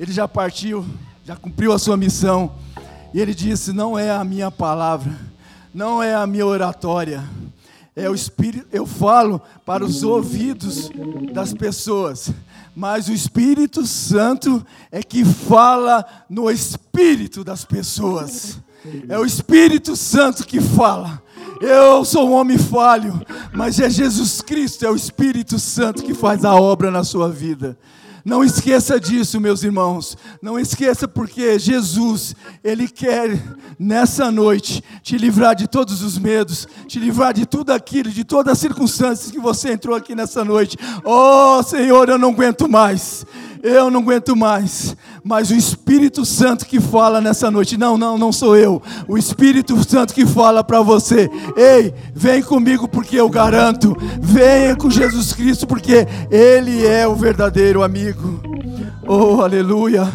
Ele já partiu, já cumpriu a sua missão. E ele disse: Não é a minha palavra, não é a minha oratória, é o Espírito. Eu falo para os ouvidos das pessoas, mas o Espírito Santo é que fala no espírito das pessoas. É o Espírito Santo que fala. Eu sou um homem falho, mas é Jesus Cristo, é o Espírito Santo que faz a obra na sua vida. Não esqueça disso, meus irmãos. Não esqueça porque Jesus, ele quer nessa noite te livrar de todos os medos, te livrar de tudo aquilo, de todas as circunstâncias que você entrou aqui nessa noite. Oh, Senhor, eu não aguento mais eu não aguento mais. Mas o Espírito Santo que fala nessa noite, não, não, não sou eu. O Espírito Santo que fala para você: ei, vem comigo porque eu garanto. Venha com Jesus Cristo porque Ele é o verdadeiro amigo. Oh, aleluia.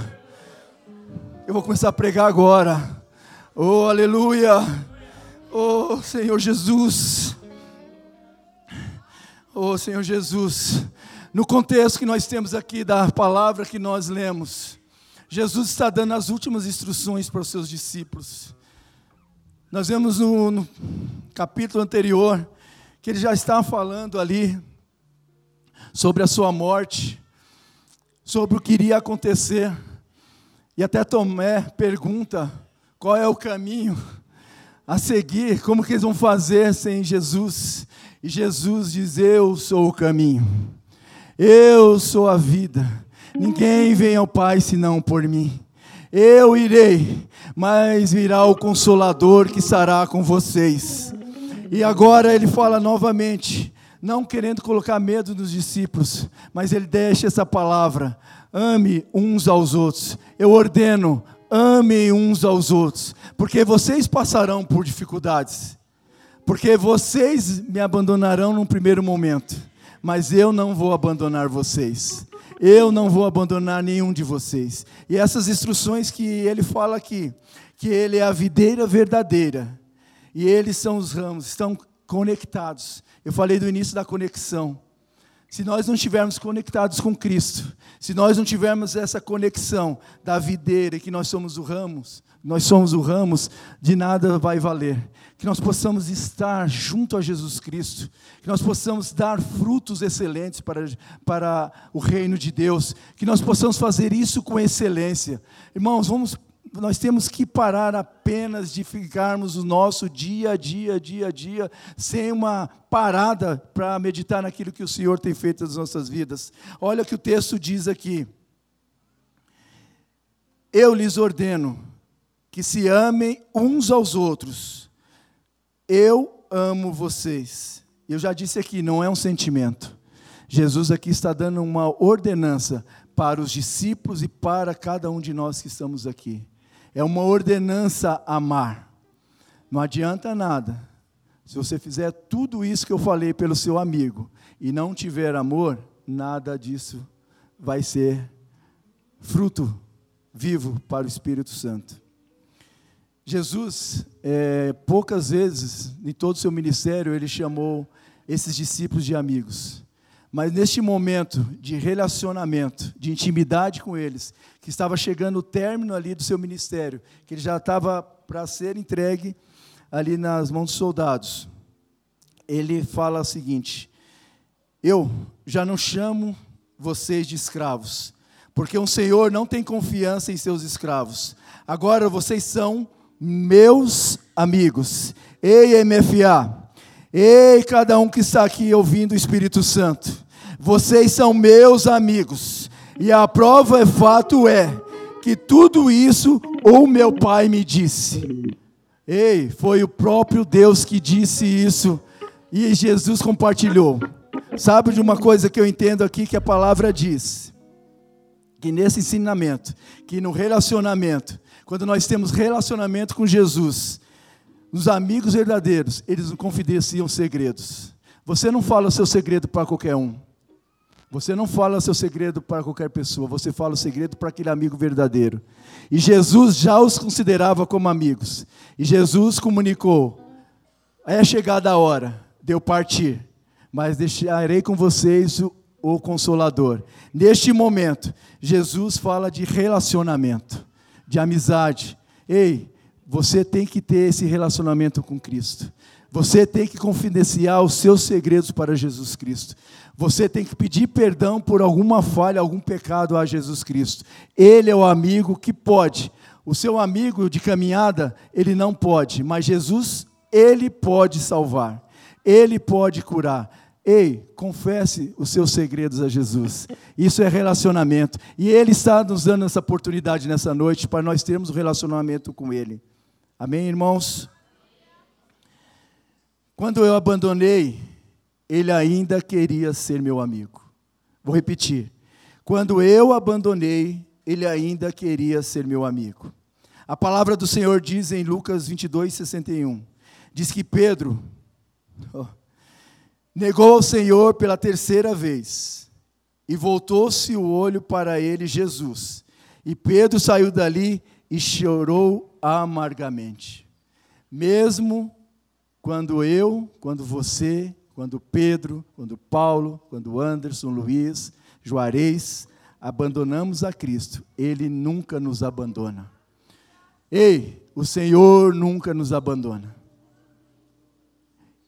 Eu vou começar a pregar agora. Oh, aleluia. Oh, Senhor Jesus. Oh, Senhor Jesus. No contexto que nós temos aqui da palavra que nós lemos, Jesus está dando as últimas instruções para os seus discípulos. Nós vemos no, no capítulo anterior que ele já está falando ali sobre a sua morte, sobre o que iria acontecer. E até Tomé pergunta qual é o caminho a seguir, como que eles vão fazer sem Jesus. E Jesus diz: Eu sou o caminho. Eu sou a vida. Ninguém vem ao Pai senão por mim. Eu irei, mas virá o Consolador que estará com vocês. E agora ele fala novamente, não querendo colocar medo nos discípulos, mas ele deixa essa palavra: ame uns aos outros. Eu ordeno, amem uns aos outros, porque vocês passarão por dificuldades, porque vocês me abandonarão num primeiro momento mas eu não vou abandonar vocês. Eu não vou abandonar nenhum de vocês. E essas instruções que ele fala aqui, que ele é a videira verdadeira e eles são os ramos, estão conectados. Eu falei do início da conexão. Se nós não estivermos conectados com Cristo, se nós não tivermos essa conexão da videira, que nós somos o ramos, nós somos o ramos, de nada vai valer. Que nós possamos estar junto a Jesus Cristo, que nós possamos dar frutos excelentes para, para o reino de Deus, que nós possamos fazer isso com excelência. Irmãos, vamos, nós temos que parar apenas de ficarmos o nosso dia a dia, dia a dia, sem uma parada para meditar naquilo que o Senhor tem feito nas nossas vidas. Olha o que o texto diz aqui. Eu lhes ordeno que se amem uns aos outros. Eu amo vocês. Eu já disse aqui, não é um sentimento. Jesus aqui está dando uma ordenança para os discípulos e para cada um de nós que estamos aqui. É uma ordenança amar. Não adianta nada. Se você fizer tudo isso que eu falei pelo seu amigo e não tiver amor, nada disso vai ser fruto vivo para o Espírito Santo. Jesus, é, poucas vezes, em todo o seu ministério, ele chamou esses discípulos de amigos. Mas neste momento de relacionamento, de intimidade com eles, que estava chegando o término ali do seu ministério, que ele já estava para ser entregue ali nas mãos dos soldados, ele fala o seguinte: Eu já não chamo vocês de escravos, porque um senhor não tem confiança em seus escravos. Agora vocês são meus amigos. Ei, MFA. Ei, cada um que está aqui ouvindo o Espírito Santo. Vocês são meus amigos. E a prova é fato é que tudo isso o meu pai me disse. Ei, foi o próprio Deus que disse isso e Jesus compartilhou. Sabe de uma coisa que eu entendo aqui que a palavra diz? Que nesse ensinamento, que no relacionamento, quando nós temos relacionamento com Jesus, os amigos verdadeiros, eles não confidenciam segredos. Você não fala o seu segredo para qualquer um. Você não fala o seu segredo para qualquer pessoa, você fala o segredo para aquele amigo verdadeiro. E Jesus já os considerava como amigos. E Jesus comunicou: é chegada a hora de eu partir, mas deixarei com vocês o, o consolador. Neste momento, Jesus fala de relacionamento, de amizade. Ei, você tem que ter esse relacionamento com Cristo. Você tem que confidenciar os seus segredos para Jesus Cristo. Você tem que pedir perdão por alguma falha, algum pecado a Jesus Cristo. Ele é o amigo que pode. O seu amigo de caminhada, ele não pode, mas Jesus, ele pode salvar. Ele pode curar. Ei, confesse os seus segredos a Jesus. Isso é relacionamento. E Ele está nos dando essa oportunidade nessa noite para nós termos um relacionamento com Ele. Amém, irmãos? Quando eu abandonei, ele ainda queria ser meu amigo. Vou repetir. Quando eu abandonei, ele ainda queria ser meu amigo. A palavra do Senhor diz em Lucas 22, 61. Diz que Pedro oh, negou ao Senhor pela terceira vez e voltou-se o olho para ele, Jesus. E Pedro saiu dali e chorou amargamente. Mesmo quando eu, quando você, quando Pedro, quando Paulo, quando Anderson, Luiz, Juarez, abandonamos a Cristo, Ele nunca nos abandona. Ei, o Senhor nunca nos abandona.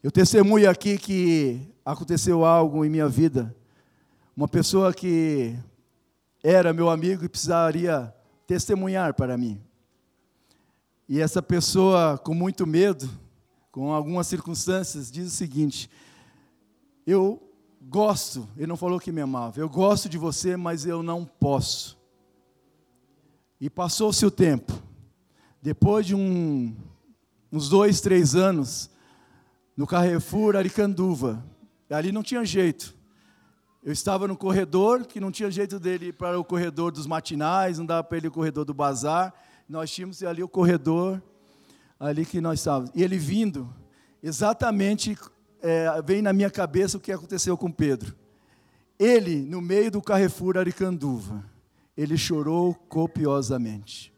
Eu testemunho aqui que aconteceu algo em minha vida. Uma pessoa que era meu amigo e precisaria testemunhar para mim. E essa pessoa, com muito medo, com algumas circunstâncias, diz o seguinte: Eu gosto, ele não falou que me amava, eu gosto de você, mas eu não posso. E passou-se o tempo. Depois de um, uns dois, três anos, no Carrefour Aricanduva, ali não tinha jeito. Eu estava no corredor, que não tinha jeito dele ir para o corredor dos matinais, não dava para ele ir o corredor do bazar. Nós tínhamos ali o corredor ali que nós estávamos. E ele vindo, exatamente é, vem na minha cabeça o que aconteceu com Pedro. Ele, no meio do Carrefour Aricanduva, ele chorou copiosamente.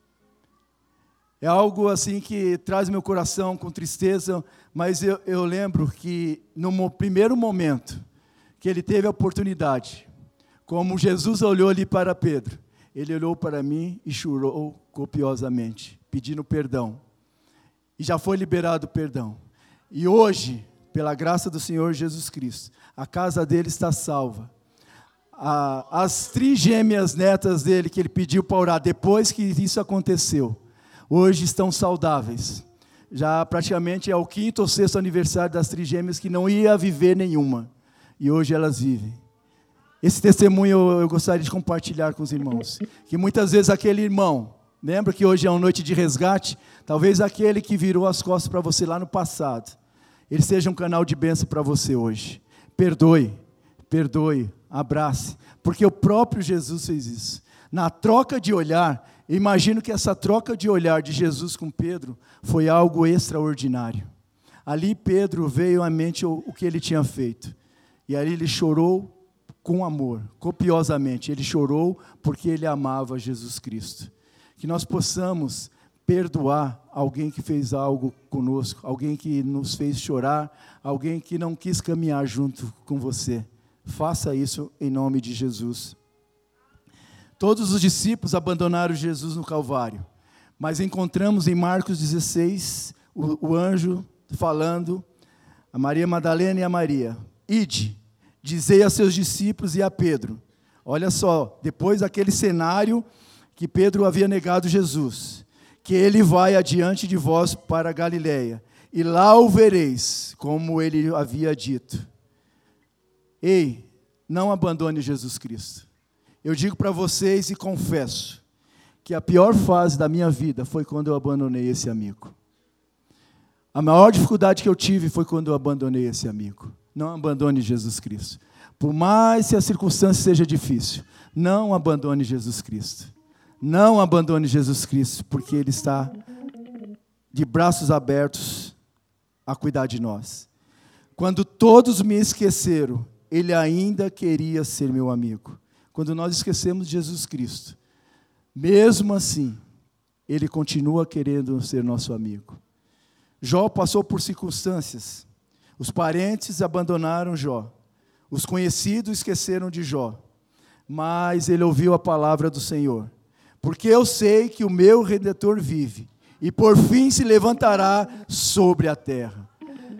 É algo assim que traz meu coração com tristeza, mas eu, eu lembro que no primeiro momento que ele teve a oportunidade, como Jesus olhou ali para Pedro, ele olhou para mim e chorou copiosamente, pedindo perdão e já foi liberado perdão. E hoje, pela graça do Senhor Jesus Cristo, a casa dele está salva. as trigêmeas netas dele que ele pediu para orar depois que isso aconteceu, hoje estão saudáveis. Já praticamente é o quinto ou sexto aniversário das trigêmeas que não ia viver nenhuma. E hoje elas vivem. Esse testemunho eu gostaria de compartilhar com os irmãos. Que muitas vezes aquele irmão Lembra que hoje é uma noite de resgate? Talvez aquele que virou as costas para você lá no passado, ele seja um canal de bênção para você hoje. Perdoe, perdoe, abrace, porque o próprio Jesus fez isso. Na troca de olhar, imagino que essa troca de olhar de Jesus com Pedro foi algo extraordinário. Ali Pedro veio à mente o, o que ele tinha feito. E ali ele chorou com amor, copiosamente. Ele chorou porque ele amava Jesus Cristo que nós possamos perdoar alguém que fez algo conosco, alguém que nos fez chorar, alguém que não quis caminhar junto com você. Faça isso em nome de Jesus. Todos os discípulos abandonaram Jesus no Calvário, mas encontramos em Marcos 16 o, o anjo falando a Maria Madalena e a Maria: Ide, Dizei a seus discípulos e a Pedro: Olha só, depois daquele cenário que Pedro havia negado Jesus, que ele vai adiante de vós para Galiléia, e lá o vereis, como ele havia dito. Ei, não abandone Jesus Cristo. Eu digo para vocês e confesso que a pior fase da minha vida foi quando eu abandonei esse amigo. A maior dificuldade que eu tive foi quando eu abandonei esse amigo. Não abandone Jesus Cristo. Por mais que a circunstância seja difícil, não abandone Jesus Cristo. Não abandone Jesus Cristo, porque Ele está de braços abertos a cuidar de nós. Quando todos me esqueceram, Ele ainda queria ser meu amigo. Quando nós esquecemos Jesus Cristo, mesmo assim, Ele continua querendo ser nosso amigo. Jó passou por circunstâncias. Os parentes abandonaram Jó. Os conhecidos esqueceram de Jó. Mas ele ouviu a palavra do Senhor. Porque eu sei que o meu redentor vive e por fim se levantará sobre a terra.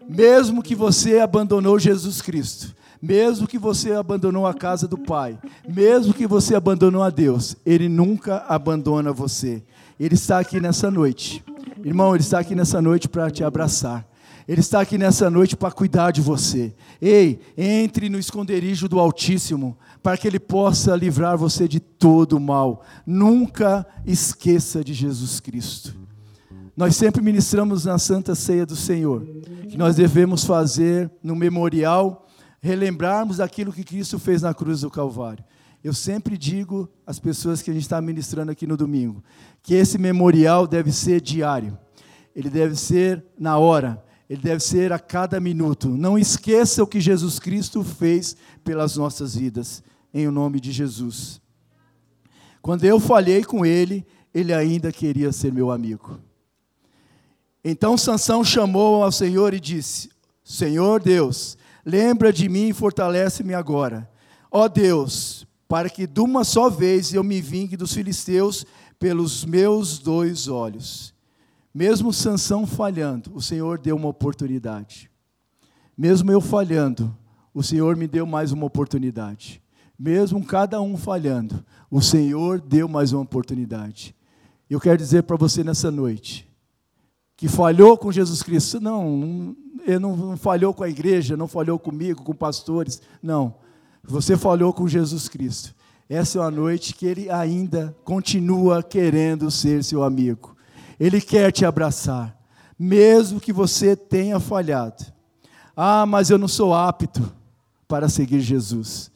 Mesmo que você abandonou Jesus Cristo, mesmo que você abandonou a casa do Pai, mesmo que você abandonou a Deus, Ele nunca abandona você. Ele está aqui nessa noite Irmão, Ele está aqui nessa noite para te abraçar. Ele está aqui nessa noite para cuidar de você. Ei, entre no esconderijo do Altíssimo, para que Ele possa livrar você de todo o mal. Nunca esqueça de Jesus Cristo. Nós sempre ministramos na Santa Ceia do Senhor, que nós devemos fazer no memorial, relembrarmos aquilo que Cristo fez na cruz do Calvário. Eu sempre digo às pessoas que a gente está ministrando aqui no domingo, que esse memorial deve ser diário, ele deve ser na hora, ele deve ser a cada minuto. Não esqueça o que Jesus Cristo fez pelas nossas vidas, em o nome de Jesus. Quando eu falhei com ele, ele ainda queria ser meu amigo. Então Sansão chamou ao Senhor e disse: Senhor Deus, lembra de mim e fortalece-me agora. Ó Deus, para que de uma só vez eu me vingue dos filisteus pelos meus dois olhos. Mesmo Sansão falhando, o Senhor deu uma oportunidade. Mesmo eu falhando, o Senhor me deu mais uma oportunidade. Mesmo cada um falhando, o Senhor deu mais uma oportunidade. Eu quero dizer para você nessa noite, que falhou com Jesus Cristo, não, ele não falhou com a igreja, não falhou comigo, com pastores, não. Você falhou com Jesus Cristo. Essa é uma noite que Ele ainda continua querendo ser seu amigo. Ele quer te abraçar, mesmo que você tenha falhado. Ah, mas eu não sou apto para seguir Jesus.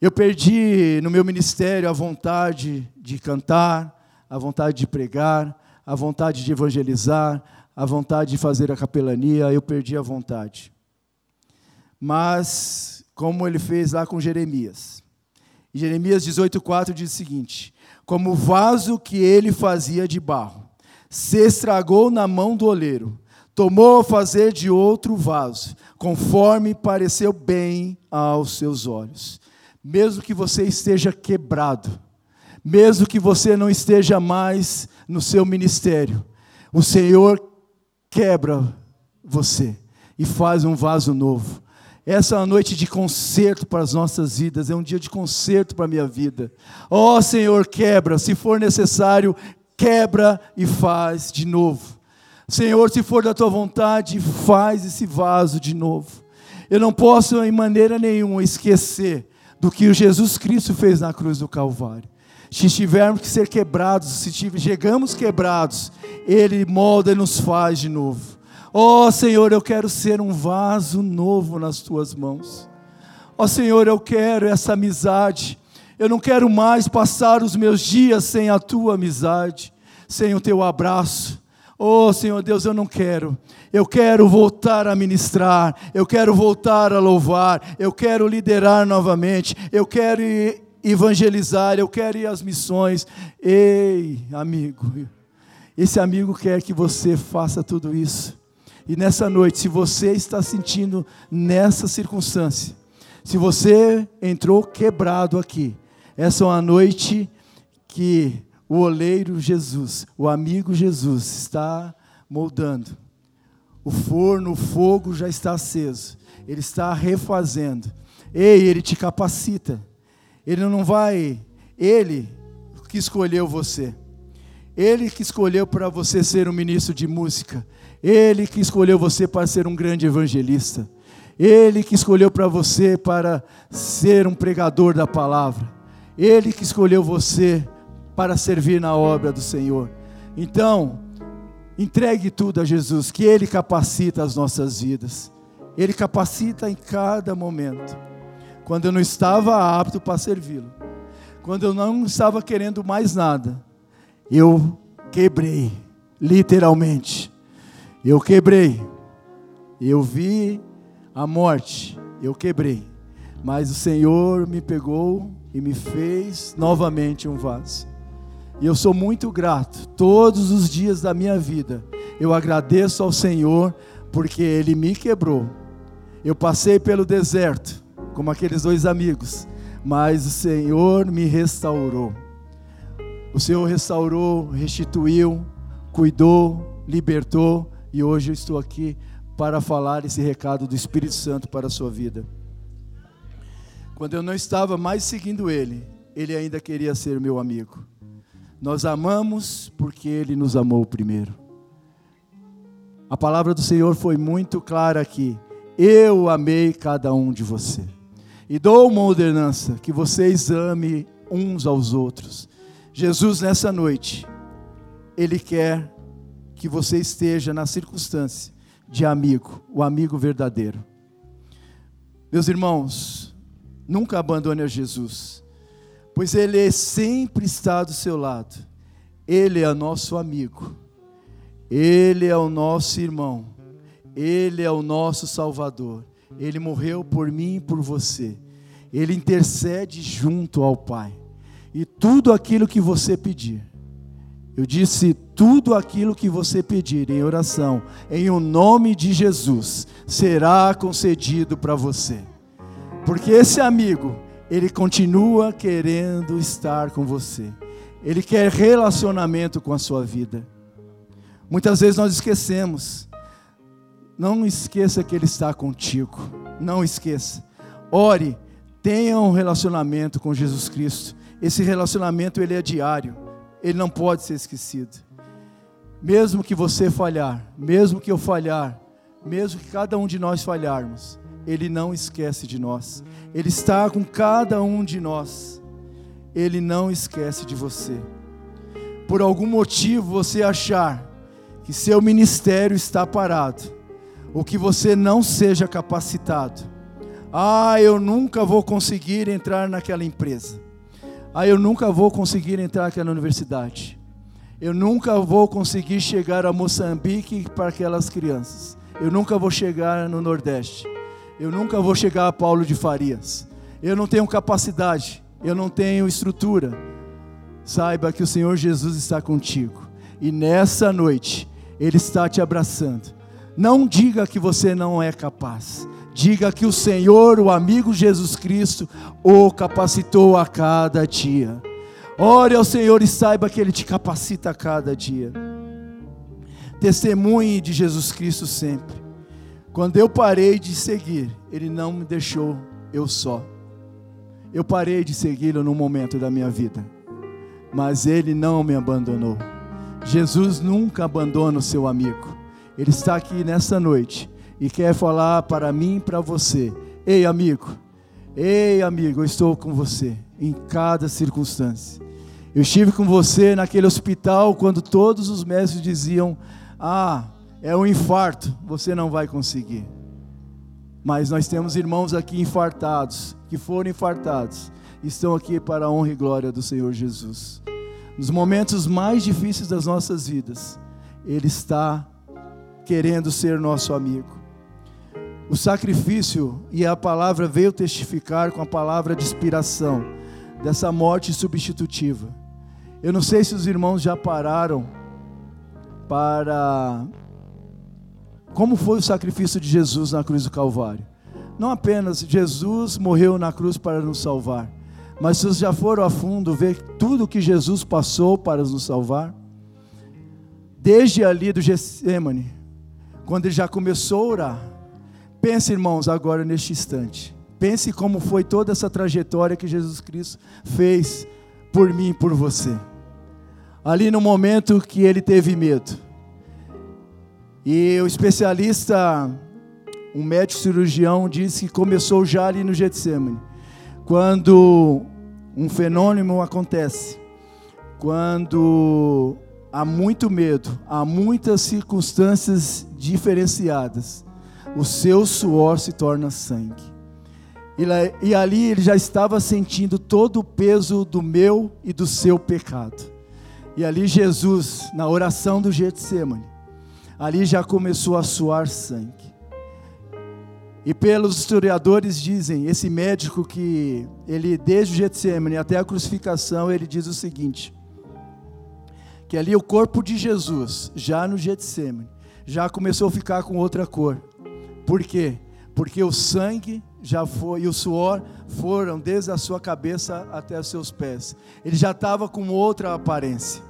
Eu perdi no meu ministério a vontade de cantar, a vontade de pregar, a vontade de evangelizar, a vontade de fazer a capelania, eu perdi a vontade. Mas como ele fez lá com Jeremias. Jeremias 18,4 diz o seguinte: Como o vaso que ele fazia de barro se estragou na mão do oleiro, tomou a fazer de outro vaso, conforme pareceu bem aos seus olhos. Mesmo que você esteja quebrado, mesmo que você não esteja mais no seu ministério, o Senhor quebra você e faz um vaso novo. Essa é uma noite de conserto para as nossas vidas, é um dia de conserto para a minha vida. Ó oh, Senhor, quebra, se for necessário, quebra e faz de novo. Senhor, se for da tua vontade, faz esse vaso de novo. Eu não posso, em maneira nenhuma, esquecer do que Jesus Cristo fez na cruz do Calvário. Se tivermos que ser quebrados, se chegamos quebrados, Ele molda e nos faz de novo. Ó oh, Senhor, eu quero ser um vaso novo nas tuas mãos. Ó oh, Senhor, eu quero essa amizade. Eu não quero mais passar os meus dias sem a tua amizade, sem o teu abraço. Oh, Senhor Deus, eu não quero. Eu quero voltar a ministrar, eu quero voltar a louvar, eu quero liderar novamente, eu quero evangelizar, eu quero ir às missões. Ei, amigo, esse amigo quer que você faça tudo isso. E nessa noite, se você está sentindo nessa circunstância, se você entrou quebrado aqui, essa é uma noite que o oleiro Jesus, o amigo Jesus, está moldando. O forno, o fogo já está aceso, ele está refazendo. Ei, Ele te capacita. Ele não vai, Ele que escolheu você. Ele que escolheu para você ser um ministro de música. Ele que escolheu você para ser um grande evangelista. Ele que escolheu para você para ser um pregador da palavra. Ele que escolheu você para servir na obra do Senhor. Então, entregue tudo a Jesus, que Ele capacita as nossas vidas. Ele capacita em cada momento. Quando eu não estava apto para servi-lo, quando eu não estava querendo mais nada, eu quebrei, literalmente. Eu quebrei. Eu vi a morte, eu quebrei. Mas o Senhor me pegou e me fez novamente um vaso. E eu sou muito grato. Todos os dias da minha vida, eu agradeço ao Senhor porque Ele me quebrou. Eu passei pelo deserto, como aqueles dois amigos, mas o Senhor me restaurou. O Senhor restaurou, restituiu, cuidou, libertou e hoje eu estou aqui para falar esse recado do Espírito Santo para a sua vida. Quando eu não estava mais seguindo Ele, Ele ainda queria ser meu amigo. Nós amamos porque Ele nos amou primeiro. A palavra do Senhor foi muito clara aqui. Eu amei cada um de você. E dou uma ordenança que vocês amem uns aos outros. Jesus, nessa noite, Ele quer que você esteja na circunstância de amigo, o amigo verdadeiro. Meus irmãos, nunca abandone a Jesus pois Ele sempre está do seu lado. Ele é nosso amigo, Ele é o nosso irmão, Ele é o nosso Salvador. Ele morreu por mim e por você. Ele intercede junto ao Pai. E tudo aquilo que você pedir, eu disse: tudo aquilo que você pedir em oração, em o nome de Jesus, será concedido para você. Porque esse amigo, ele continua querendo estar com você. Ele quer relacionamento com a sua vida. Muitas vezes nós esquecemos. Não esqueça que Ele está contigo. Não esqueça. Ore, tenha um relacionamento com Jesus Cristo. Esse relacionamento ele é diário. Ele não pode ser esquecido. Mesmo que você falhar, mesmo que eu falhar, mesmo que cada um de nós falharmos, ele não esquece de nós. Ele está com cada um de nós. Ele não esquece de você. Por algum motivo você achar que seu ministério está parado, ou que você não seja capacitado. Ah, eu nunca vou conseguir entrar naquela empresa. Ah, eu nunca vou conseguir entrar naquela universidade. Eu nunca vou conseguir chegar a Moçambique para aquelas crianças. Eu nunca vou chegar no Nordeste. Eu nunca vou chegar a Paulo de Farias. Eu não tenho capacidade, eu não tenho estrutura. Saiba que o Senhor Jesus está contigo. E nessa noite, Ele está te abraçando. Não diga que você não é capaz. Diga que o Senhor, o amigo Jesus Cristo, o capacitou a cada dia. Ore ao Senhor e saiba que Ele te capacita a cada dia. Testemunhe de Jesus Cristo sempre. Quando eu parei de seguir, Ele não me deixou eu só. Eu parei de segui-lo num momento da minha vida, mas Ele não me abandonou. Jesus nunca abandona o seu amigo. Ele está aqui nessa noite e quer falar para mim e para você: Ei, amigo, ei, amigo, eu estou com você em cada circunstância. Eu estive com você naquele hospital quando todos os médicos diziam: Ah, é um infarto, você não vai conseguir. Mas nós temos irmãos aqui infartados, que foram infartados, estão aqui para a honra e glória do Senhor Jesus. Nos momentos mais difíceis das nossas vidas, Ele está querendo ser nosso amigo. O sacrifício e a palavra veio testificar com a palavra de inspiração dessa morte substitutiva. Eu não sei se os irmãos já pararam para como foi o sacrifício de Jesus na cruz do Calvário. Não apenas Jesus morreu na cruz para nos salvar, mas vocês já foram a fundo ver tudo que Jesus passou para nos salvar? Desde ali do Getsemane, quando ele já começou a orar. Pense, irmãos, agora neste instante. Pense como foi toda essa trajetória que Jesus Cristo fez por mim e por você. Ali no momento que ele teve medo. E o especialista, um médico cirurgião, disse que começou já ali no Getsemane. Quando um fenômeno acontece, quando há muito medo, há muitas circunstâncias diferenciadas, o seu suor se torna sangue. E ali ele já estava sentindo todo o peso do meu e do seu pecado. E ali Jesus, na oração do Getsemane, ali já começou a suar sangue. E pelos historiadores dizem, esse médico que ele desde o Getsemane até a crucificação, ele diz o seguinte: que ali o corpo de Jesus, já no Getsemane, já começou a ficar com outra cor. Por quê? Porque o sangue já foi e o suor foram desde a sua cabeça até os seus pés. Ele já estava com outra aparência.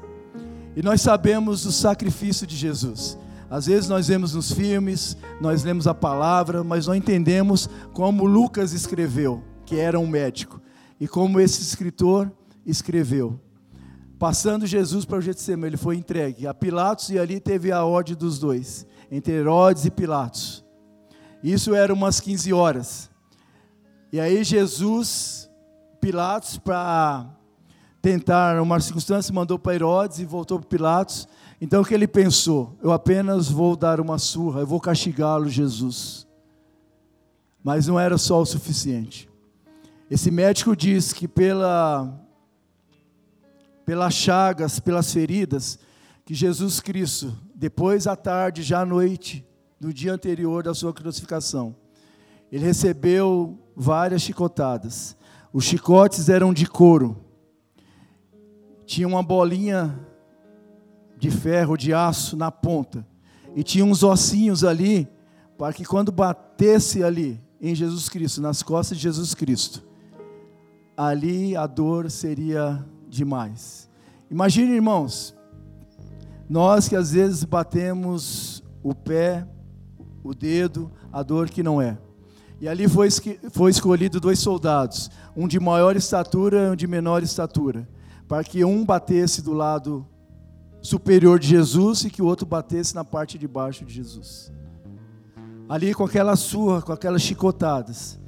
E nós sabemos do sacrifício de Jesus. Às vezes nós vemos nos filmes, nós lemos a palavra, mas não entendemos como Lucas escreveu, que era um médico, e como esse escritor escreveu. Passando Jesus para o Getsemane, ele foi entregue a Pilatos e ali teve a ordem dos dois, entre Herodes e Pilatos. Isso era umas 15 horas. E aí Jesus, Pilatos, para tentar uma circunstância, mandou para Herodes e voltou para Pilatos. Então o que ele pensou? Eu apenas vou dar uma surra, eu vou castigá-lo, Jesus. Mas não era só o suficiente. Esse médico diz que pela, pelas chagas, pelas feridas, que Jesus Cristo, depois à tarde, já à noite, no dia anterior da sua crucificação, ele recebeu várias chicotadas. Os chicotes eram de couro. Tinha uma bolinha de ferro, de aço na ponta. E tinha uns ossinhos ali, para que quando batesse ali em Jesus Cristo, nas costas de Jesus Cristo, ali a dor seria demais. Imagine, irmãos, nós que às vezes batemos o pé, o dedo, a dor que não é. E ali foi, foi escolhido dois soldados, um de maior estatura e um de menor estatura, para que um batesse do lado superior de Jesus e que o outro batesse na parte de baixo de Jesus. Ali com aquela surra, com aquelas chicotadas.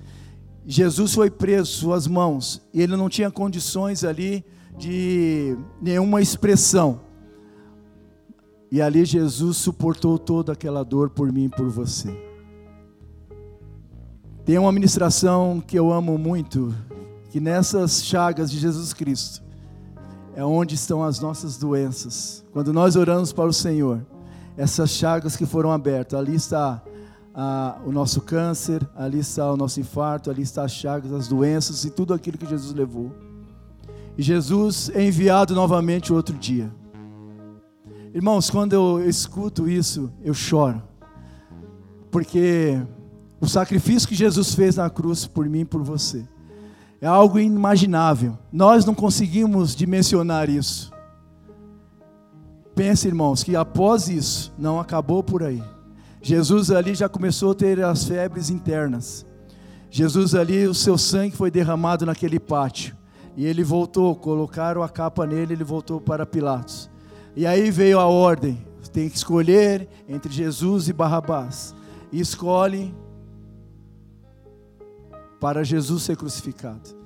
Jesus foi preso, suas mãos, e ele não tinha condições ali de nenhuma expressão. E ali Jesus suportou toda aquela dor por mim e por você. Tem uma ministração que eu amo muito, que nessas chagas de Jesus Cristo, é onde estão as nossas doenças. Quando nós oramos para o Senhor, essas chagas que foram abertas, ali está o nosso câncer, ali está o nosso infarto, ali está as chagas, as doenças e tudo aquilo que Jesus levou. E Jesus é enviado novamente outro dia. Irmãos, quando eu escuto isso, eu choro. Porque o sacrifício que Jesus fez na cruz por mim e por você é algo inimaginável. Nós não conseguimos dimensionar isso. Pense, irmãos, que após isso, não acabou por aí. Jesus ali já começou a ter as febres internas. Jesus ali, o seu sangue foi derramado naquele pátio. E ele voltou, colocaram a capa nele, ele voltou para Pilatos. E aí veio a ordem: tem que escolher entre Jesus e Barrabás. E escolhe para Jesus ser crucificado.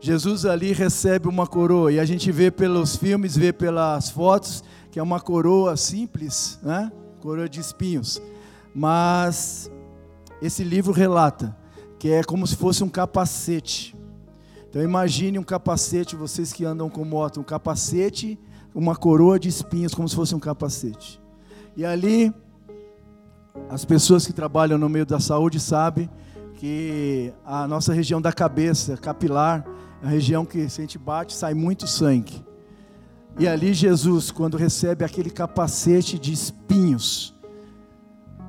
Jesus ali recebe uma coroa, e a gente vê pelos filmes, vê pelas fotos, que é uma coroa simples, né? coroa de espinhos. Mas esse livro relata que é como se fosse um capacete. Então imagine um capacete, vocês que andam com moto, um capacete, uma coroa de espinhos, como se fosse um capacete. E ali, as pessoas que trabalham no meio da saúde sabem que a nossa região da cabeça, capilar, é a região que se a gente bate, sai muito sangue. E ali Jesus, quando recebe aquele capacete de espinhos,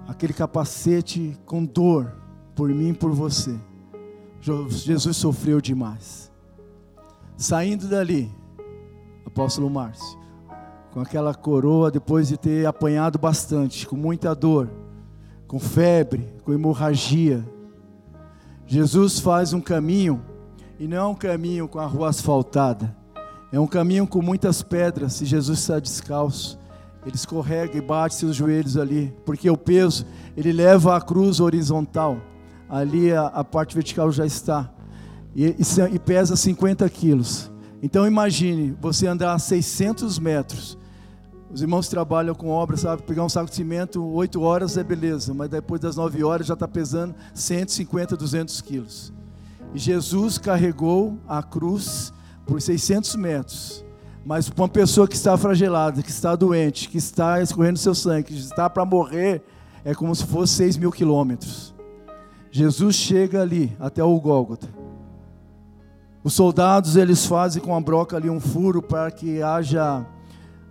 aquele capacete com dor por mim e por você, Jesus sofreu demais. Saindo dali, apóstolo Márcio, com aquela coroa, depois de ter apanhado bastante, com muita dor, com febre, com hemorragia, Jesus faz um caminho, e não é um caminho com a rua asfaltada, é um caminho com muitas pedras. Se Jesus está descalço, ele escorrega e bate seus joelhos ali, porque o peso ele leva a cruz horizontal, ali a, a parte vertical já está, e, e, e pesa 50 quilos. Então imagine você andar 600 metros. Os irmãos trabalham com obra, sabe, pegar um saco de cimento, 8 horas é beleza, mas depois das 9 horas já está pesando 150, 200 quilos. E Jesus carregou a cruz por 600 metros. Mas para uma pessoa que está fragelada, que está doente, que está escorrendo seu sangue, que está para morrer, é como se fosse 6 mil quilômetros. Jesus chega ali, até o Gólgota. Os soldados eles fazem com a broca ali um furo para que haja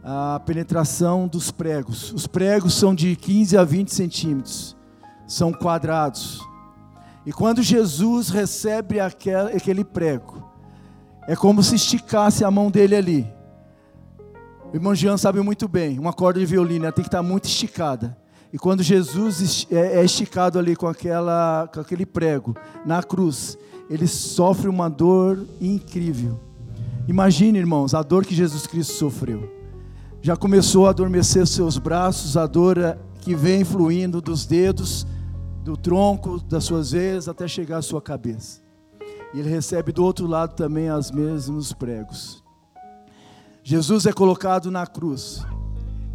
a penetração dos pregos. Os pregos são de 15 a 20 centímetros, são quadrados. E quando Jesus recebe aquele prego, é como se esticasse a mão dele ali. O irmão Jean sabe muito bem, uma corda de violino tem que estar muito esticada. E quando Jesus é, é esticado ali com, aquela, com aquele prego na cruz, ele sofre uma dor incrível. Imagine, irmãos, a dor que Jesus Cristo sofreu. Já começou a adormecer seus braços, a dor é, que vem fluindo dos dedos, do tronco, das suas veias, até chegar à sua cabeça. E ele recebe do outro lado também os mesmos pregos. Jesus é colocado na cruz.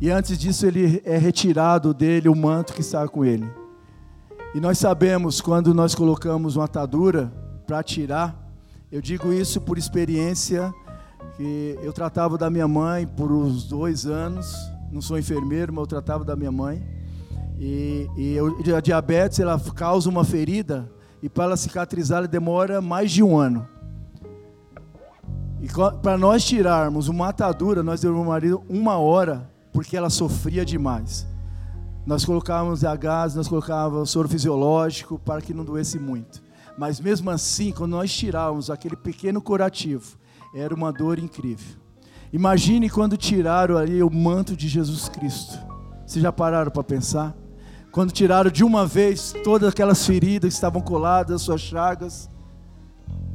E antes disso, ele é retirado dele o manto que está com ele. E nós sabemos quando nós colocamos uma atadura, para tirar. Eu digo isso por experiência, que eu tratava da minha mãe por uns dois anos. Não sou enfermeiro, mas eu tratava da minha mãe. E, e eu, a diabetes ela causa uma ferida e para ela cicatrizar ela demora mais de um ano. E para nós tirarmos uma atadura, nós demoraríamos uma hora, porque ela sofria demais. Nós colocávamos a gás, nós colocávamos soro fisiológico para que não doesse muito. Mas mesmo assim, quando nós tirávamos aquele pequeno curativo, era uma dor incrível. Imagine quando tiraram ali o manto de Jesus Cristo. Vocês já pararam para pensar? Quando tiraram de uma vez todas aquelas feridas que estavam coladas, as suas chagas.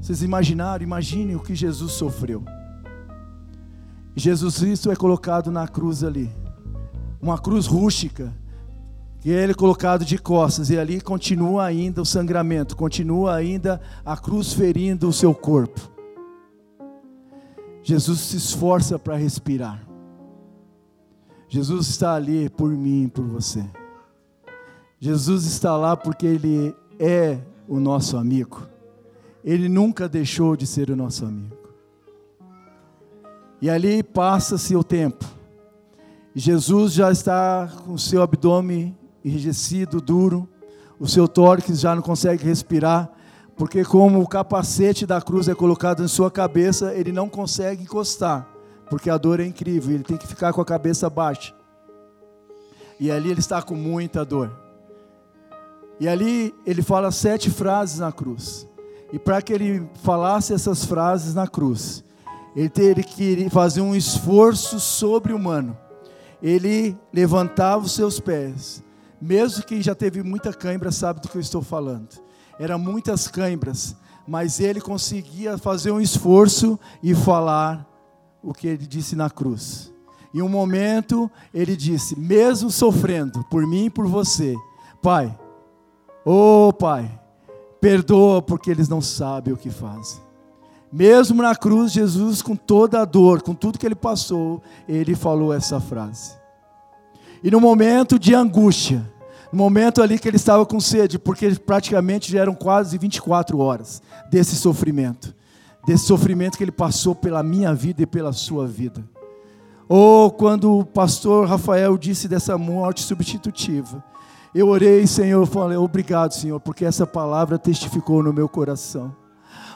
Vocês imaginaram? Imaginem o que Jesus sofreu. Jesus Cristo é colocado na cruz ali. Uma cruz rústica e ele é colocado de costas, e ali continua ainda o sangramento, continua ainda a cruz ferindo o seu corpo. Jesus se esforça para respirar. Jesus está ali por mim e por você. Jesus está lá porque Ele é o nosso amigo. Ele nunca deixou de ser o nosso amigo. E ali passa-se o tempo. Jesus já está com o seu abdômen enrijecido, duro, o seu tórax já não consegue respirar, porque como o capacete da cruz é colocado em sua cabeça, ele não consegue encostar, porque a dor é incrível, ele tem que ficar com a cabeça baixa. E ali ele está com muita dor. E ali ele fala sete frases na cruz. E para que ele falasse essas frases na cruz, ele teria que fazer um esforço sobre-humano. Ele levantava os seus pés, mesmo quem já teve muita cãibra sabe do que eu estou falando. Eram muitas cãibras, mas ele conseguia fazer um esforço e falar o que ele disse na cruz. Em um momento, ele disse: Mesmo sofrendo por mim e por você, Pai, oh Pai, perdoa porque eles não sabem o que fazem. Mesmo na cruz, Jesus, com toda a dor, com tudo que ele passou, ele falou essa frase. E no momento de angústia, no momento ali que ele estava com sede, porque praticamente já eram quase 24 horas desse sofrimento, desse sofrimento que ele passou pela minha vida e pela sua vida. Ou quando o pastor Rafael disse dessa morte substitutiva, eu orei, Senhor, falei, obrigado, Senhor, porque essa palavra testificou no meu coração.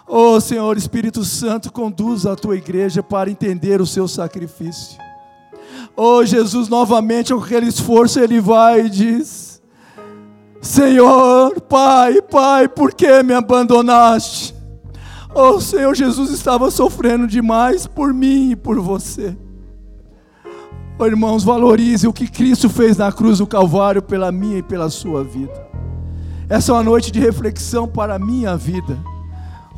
Oh, Senhor, Espírito Santo, conduz a tua igreja para entender o seu sacrifício. Oh, Jesus, novamente, com aquele esforço, ele vai e diz: Senhor, Pai, Pai, por que me abandonaste? Oh, Senhor Jesus estava sofrendo demais por mim e por você. Oh, irmãos, valorize o que Cristo fez na cruz do Calvário pela minha e pela sua vida. Essa é uma noite de reflexão para a minha vida.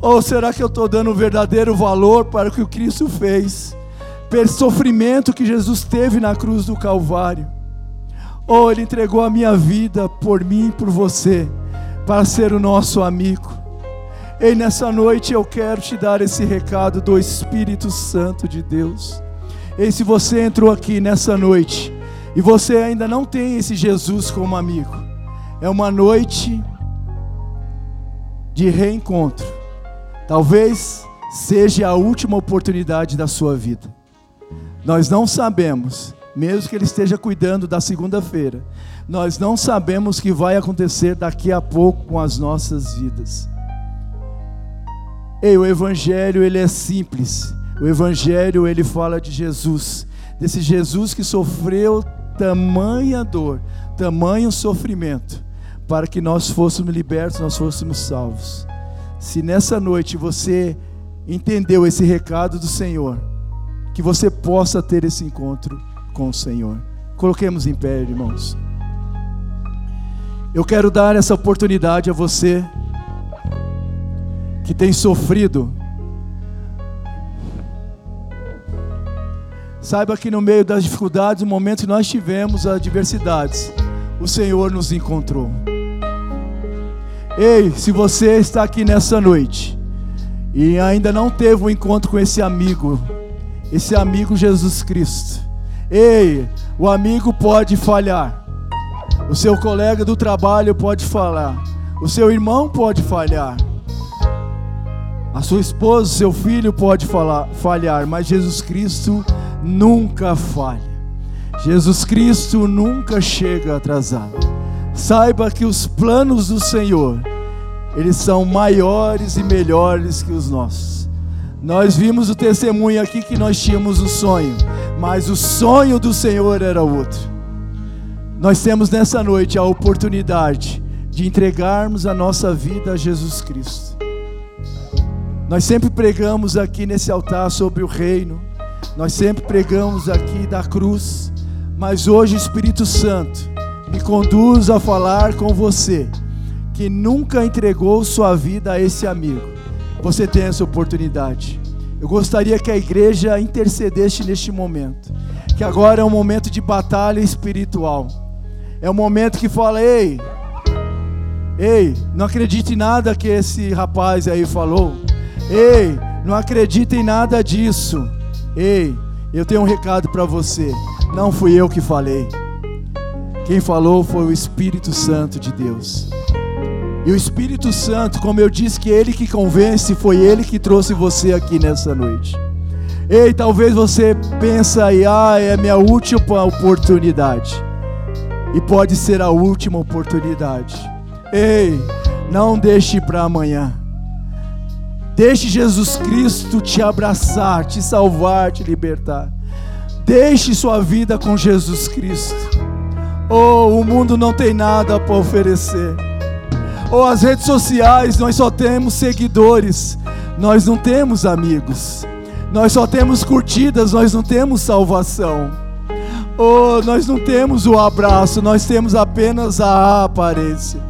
Ou será que eu estou dando um verdadeiro valor para o que o Cristo fez? Pelo sofrimento que Jesus teve na cruz do Calvário. Ou Ele entregou a minha vida por mim e por você, para ser o nosso amigo. E nessa noite eu quero te dar esse recado do Espírito Santo de Deus. E se você entrou aqui nessa noite e você ainda não tem esse Jesus como amigo, é uma noite de reencontro. Talvez seja a última oportunidade da sua vida. Nós não sabemos, mesmo que Ele esteja cuidando da segunda-feira, nós não sabemos o que vai acontecer daqui a pouco com as nossas vidas. Ei, o Evangelho ele é simples. O Evangelho ele fala de Jesus, desse Jesus que sofreu tamanha dor, tamanho sofrimento, para que nós fôssemos libertos, nós fôssemos salvos. Se nessa noite você entendeu esse recado do Senhor, que você possa ter esse encontro com o Senhor. Coloquemos em pé, irmãos. Eu quero dar essa oportunidade a você que tem sofrido. Saiba que no meio das dificuldades, no momento que nós tivemos as adversidades, o Senhor nos encontrou. Ei, se você está aqui nessa noite e ainda não teve um encontro com esse amigo, esse amigo Jesus Cristo. Ei, o amigo pode falhar. O seu colega do trabalho pode falar. O seu irmão pode falhar. A sua esposa, seu filho pode falar, falhar, mas Jesus Cristo nunca falha. Jesus Cristo nunca chega atrasado. Saiba que os planos do Senhor, eles são maiores e melhores que os nossos. Nós vimos o testemunho aqui que nós tínhamos um sonho, mas o sonho do Senhor era outro. Nós temos nessa noite a oportunidade de entregarmos a nossa vida a Jesus Cristo. Nós sempre pregamos aqui nesse altar sobre o reino, nós sempre pregamos aqui da cruz, mas hoje o Espírito Santo me conduz a falar com você que nunca entregou sua vida a esse amigo. Você tem essa oportunidade. Eu gostaria que a igreja intercedesse neste momento, que agora é um momento de batalha espiritual. É um momento que fala: "Ei, ei, não acredite em nada que esse rapaz aí falou. Ei, não acredite em nada disso. Ei, eu tenho um recado para você. Não fui eu que falei. Quem falou foi o Espírito Santo de Deus. E o Espírito Santo, como eu disse, que ele que convence, foi ele que trouxe você aqui nessa noite. Ei, talvez você pense aí, ah, é minha última oportunidade. E pode ser a última oportunidade. Ei, não deixe para amanhã. Deixe Jesus Cristo te abraçar, te salvar, te libertar. Deixe sua vida com Jesus Cristo. Oh, o mundo não tem nada para oferecer. Oh, as redes sociais, nós só temos seguidores, nós não temos amigos. Nós só temos curtidas, nós não temos salvação. Oh, nós não temos o abraço, nós temos apenas a aparência.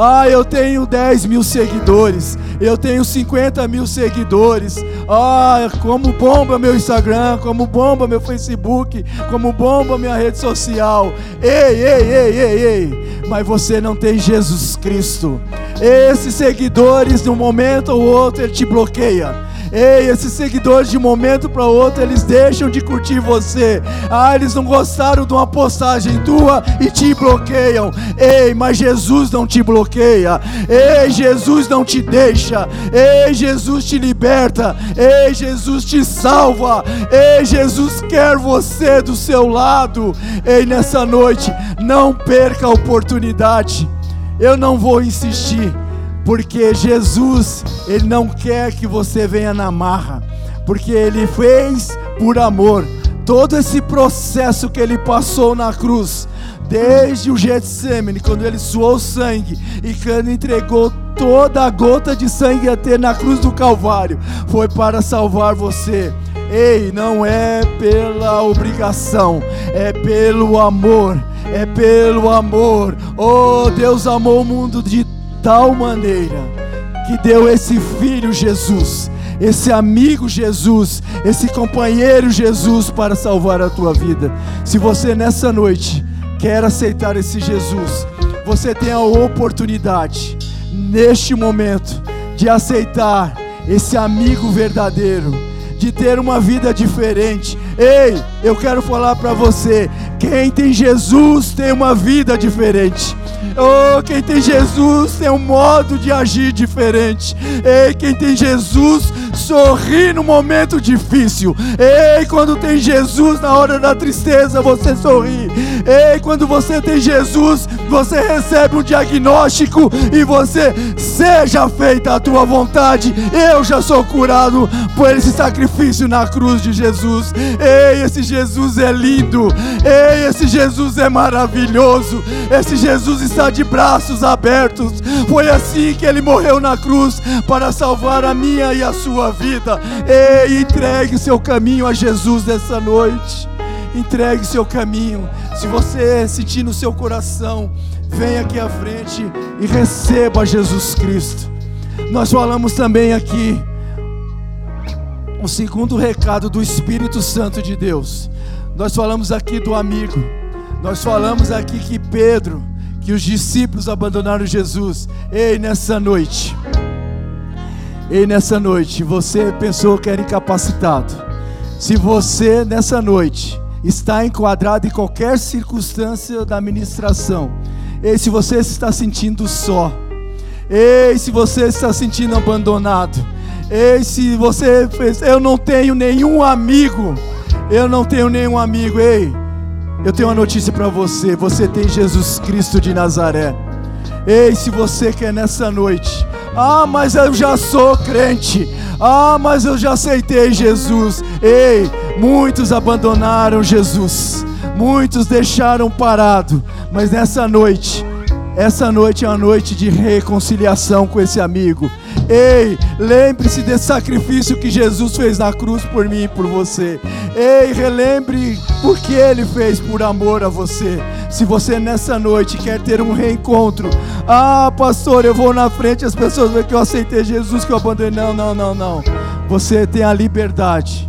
Ah, eu tenho 10 mil seguidores, eu tenho 50 mil seguidores. Ah, como bomba meu Instagram, como bomba meu Facebook, como bomba minha rede social. Ei, ei, ei, ei, ei. Mas você não tem Jesus Cristo. Esses seguidores, de um momento ou outro, ele te bloqueia. Ei, esses seguidores de um momento para outro, eles deixam de curtir você. Ah, eles não gostaram de uma postagem tua e te bloqueiam. Ei, mas Jesus não te bloqueia. Ei, Jesus não te deixa. Ei, Jesus te liberta. Ei, Jesus te salva. Ei, Jesus quer você do seu lado. Ei, nessa noite, não perca a oportunidade. Eu não vou insistir porque Jesus, Ele não quer que você venha na marra, porque Ele fez por amor. Todo esse processo que Ele passou na cruz, desde o Getsemane, quando Ele suou sangue e quando entregou toda a gota de sangue até na cruz do Calvário, foi para salvar você. Ei, não é pela obrigação, é pelo amor, é pelo amor. Oh, Deus amou o mundo de tal maneira que deu esse filho Jesus, esse amigo Jesus, esse companheiro Jesus para salvar a tua vida. Se você nessa noite quer aceitar esse Jesus, você tem a oportunidade neste momento de aceitar esse amigo verdadeiro, de ter uma vida diferente. Ei, eu quero falar para você: quem tem Jesus tem uma vida diferente. Oh, quem tem Jesus tem um modo de agir diferente. Ei, quem tem Jesus sorri no momento difícil. Ei, quando tem Jesus na hora da tristeza, você sorri. Ei, quando você tem Jesus, você recebe um diagnóstico e você seja feita a tua vontade. Eu já sou curado por esse sacrifício na cruz de Jesus. Ei, esse Jesus é lindo. Ei, esse Jesus é maravilhoso. Esse Jesus está de braços abertos. Foi assim que ele morreu na cruz para salvar a minha e a sua vida. Ei, entregue seu caminho a Jesus nessa noite. Entregue seu caminho. Se você sentir no seu coração, venha aqui à frente e receba Jesus Cristo. Nós falamos também aqui o segundo recado do Espírito Santo de Deus. Nós falamos aqui do amigo. Nós falamos aqui que Pedro que os discípulos abandonaram Jesus. Ei, nessa noite, ei, nessa noite, você pensou que era incapacitado. Se você, nessa noite, está enquadrado em qualquer circunstância da administração, ei, se você se está sentindo só, ei, se você está sentindo abandonado, ei, se você fez, eu não tenho nenhum amigo, eu não tenho nenhum amigo, ei. Eu tenho uma notícia para você: você tem Jesus Cristo de Nazaré. Ei, se você quer nessa noite, ah, mas eu já sou crente, ah, mas eu já aceitei Jesus. Ei, muitos abandonaram Jesus, muitos deixaram parado, mas nessa noite, essa noite é uma noite de reconciliação com esse amigo. Ei, lembre-se desse sacrifício que Jesus fez na cruz por mim e por você. Ei, relembre o que ele fez por amor a você. Se você nessa noite quer ter um reencontro, ah, pastor, eu vou na frente, as pessoas veem que eu aceitei Jesus, que eu abandonei. Não, não, não, não. Você tem a liberdade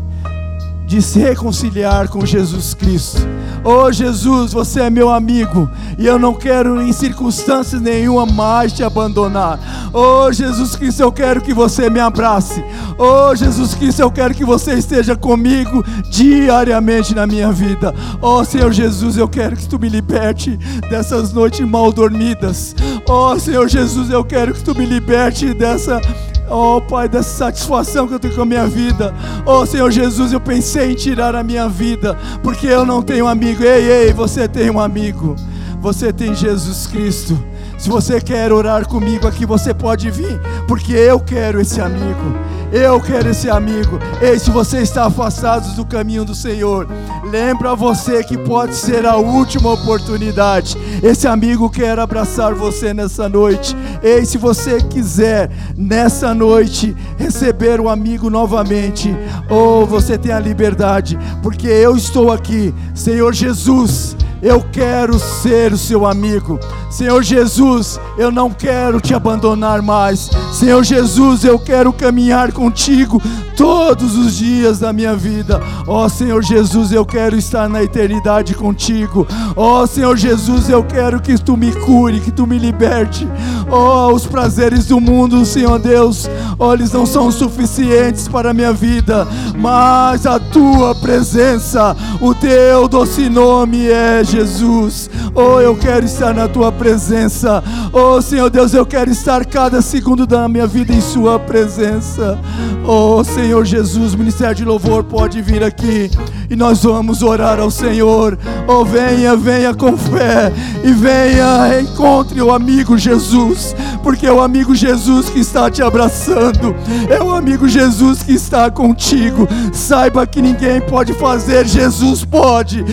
de se reconciliar com Jesus Cristo. Oh Jesus, você é meu amigo e eu não quero em circunstâncias nenhuma mais te abandonar. Oh Jesus Cristo, eu quero que você me abrace. Oh Jesus Cristo, eu quero que você esteja comigo diariamente na minha vida. Oh Senhor Jesus, eu quero que tu me liberte dessas noites mal dormidas. Oh Senhor Jesus, eu quero que tu me liberte dessa Oh, Pai, dessa satisfação que eu tenho com a minha vida. Oh, Senhor Jesus, eu pensei em tirar a minha vida, porque eu não tenho amigo. Ei, ei, você tem um amigo. Você tem Jesus Cristo. Se você quer orar comigo aqui, você pode vir, porque eu quero esse amigo. Eu quero esse amigo. Ei, se você está afastado do caminho do Senhor, lembra você que pode ser a última oportunidade. Esse amigo quer abraçar você nessa noite. Ei, se você quiser nessa noite receber o amigo novamente, ou oh, você tem a liberdade, porque eu estou aqui, Senhor Jesus eu quero ser o seu amigo. Senhor Jesus, eu não quero te abandonar mais. Senhor Jesus, eu quero caminhar contigo todos os dias da minha vida. Ó oh, Senhor Jesus, eu quero estar na eternidade contigo. Ó oh, Senhor Jesus, eu quero que tu me cure, que tu me liberte. Ó oh, os prazeres do mundo, Senhor Deus, ó eles não são suficientes para a minha vida, mas a tua presença, o teu doce nome é Jesus. Oh, eu quero estar na tua presença. Oh, Senhor Deus, eu quero estar cada segundo da minha vida em sua presença. Oh, Senhor Jesus, ministério de louvor pode vir aqui e nós vamos orar ao Senhor. Oh, venha, venha com fé e venha, encontre o amigo Jesus, porque é o amigo Jesus que está te abraçando, é o amigo Jesus que está contigo. Saiba que ninguém pode fazer, Jesus pode.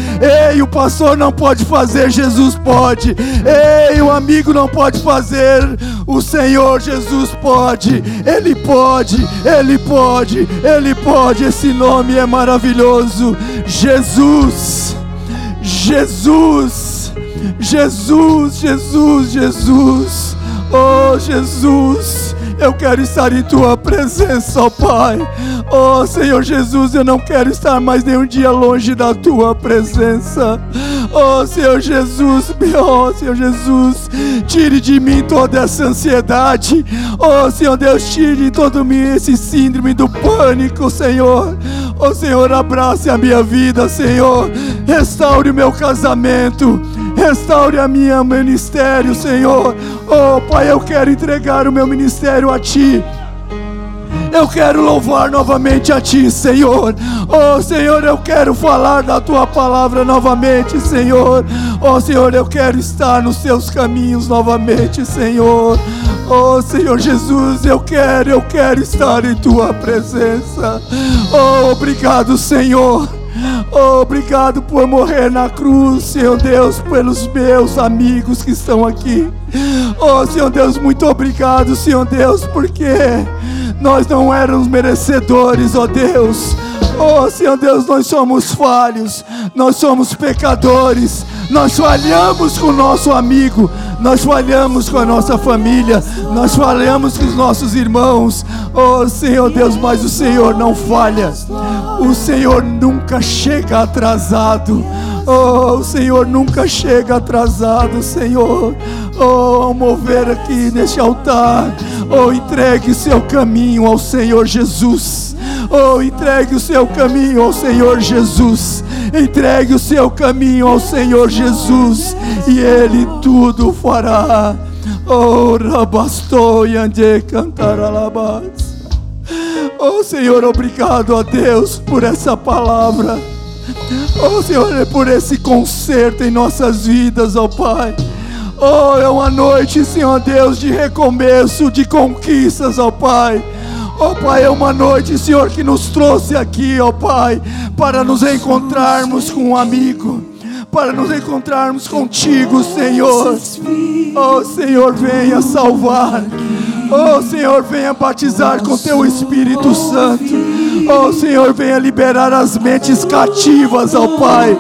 Ei, o pastor não pode fazer, Jesus pode. Ei, o amigo não pode fazer, o Senhor Jesus pode. Ele pode, ele pode. Ele pode, esse nome é maravilhoso. Jesus, Jesus, Jesus, Jesus, Jesus. Oh Jesus, eu quero estar em tua presença, ó Pai. Oh Senhor Jesus, eu não quero estar mais nenhum dia longe da tua presença. Oh Senhor Jesus, oh Senhor Jesus, tire de mim toda essa ansiedade. Oh Senhor Deus, tire todo esse síndrome do pânico, Senhor. Oh Senhor, abrace a minha vida, Senhor. Restaure o meu casamento. Restaure a minha ministério, Senhor. Oh Pai, eu quero entregar o meu ministério a Ti. Eu quero louvar novamente a Ti, Senhor. Oh, Senhor, eu quero falar da Tua palavra novamente, Senhor. Oh, Senhor, eu quero estar nos Teus caminhos novamente, Senhor. Oh, Senhor Jesus, eu quero, eu quero estar em Tua presença. Oh, obrigado, Senhor. Oh, obrigado por morrer na cruz, Senhor Deus, pelos meus amigos que estão aqui. Oh, Senhor Deus, muito obrigado, Senhor Deus, porque nós não éramos merecedores, ó oh Deus. Oh, Senhor Deus, nós somos falhos, nós somos pecadores, nós falhamos com o nosso amigo, nós falhamos com a nossa família, nós falhamos com os nossos irmãos. Oh, Senhor Deus, mas o Senhor não falha, o Senhor nunca chega atrasado. Oh, o Senhor nunca chega atrasado, Senhor. Oh, ao mover aqui neste altar, oh, entregue seu caminho ao Senhor Jesus. Oh, entregue o seu caminho ao Senhor Jesus. Entregue o seu caminho ao Senhor Jesus e Ele tudo fará. Oh, rabastou e ande cantar alabás. Oh, Senhor, obrigado a Deus por essa palavra. Oh Senhor, é por esse conserto em nossas vidas, ó oh, Pai. Oh, é uma noite, Senhor Deus, de recomeço, de conquistas, ó oh, Pai. Oh, Pai, é uma noite, Senhor, que nos trouxe aqui, ó Pai, para nos encontrarmos com um amigo, para nos encontrarmos contigo, Senhor. Oh Senhor, venha salvar. Oh Senhor, venha batizar com teu Espírito Santo. Oh Senhor, venha liberar as mentes cativas, ó oh, Pai.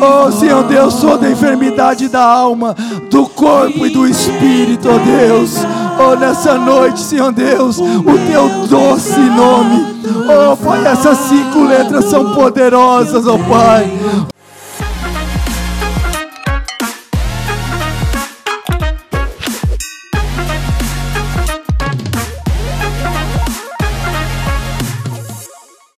Oh Senhor Deus, toda enfermidade da alma, do corpo e do espírito, oh, Deus. Oh, nessa noite, Senhor Deus, o teu doce nome. Oh Pai, essas cinco letras são poderosas, ó oh, Pai.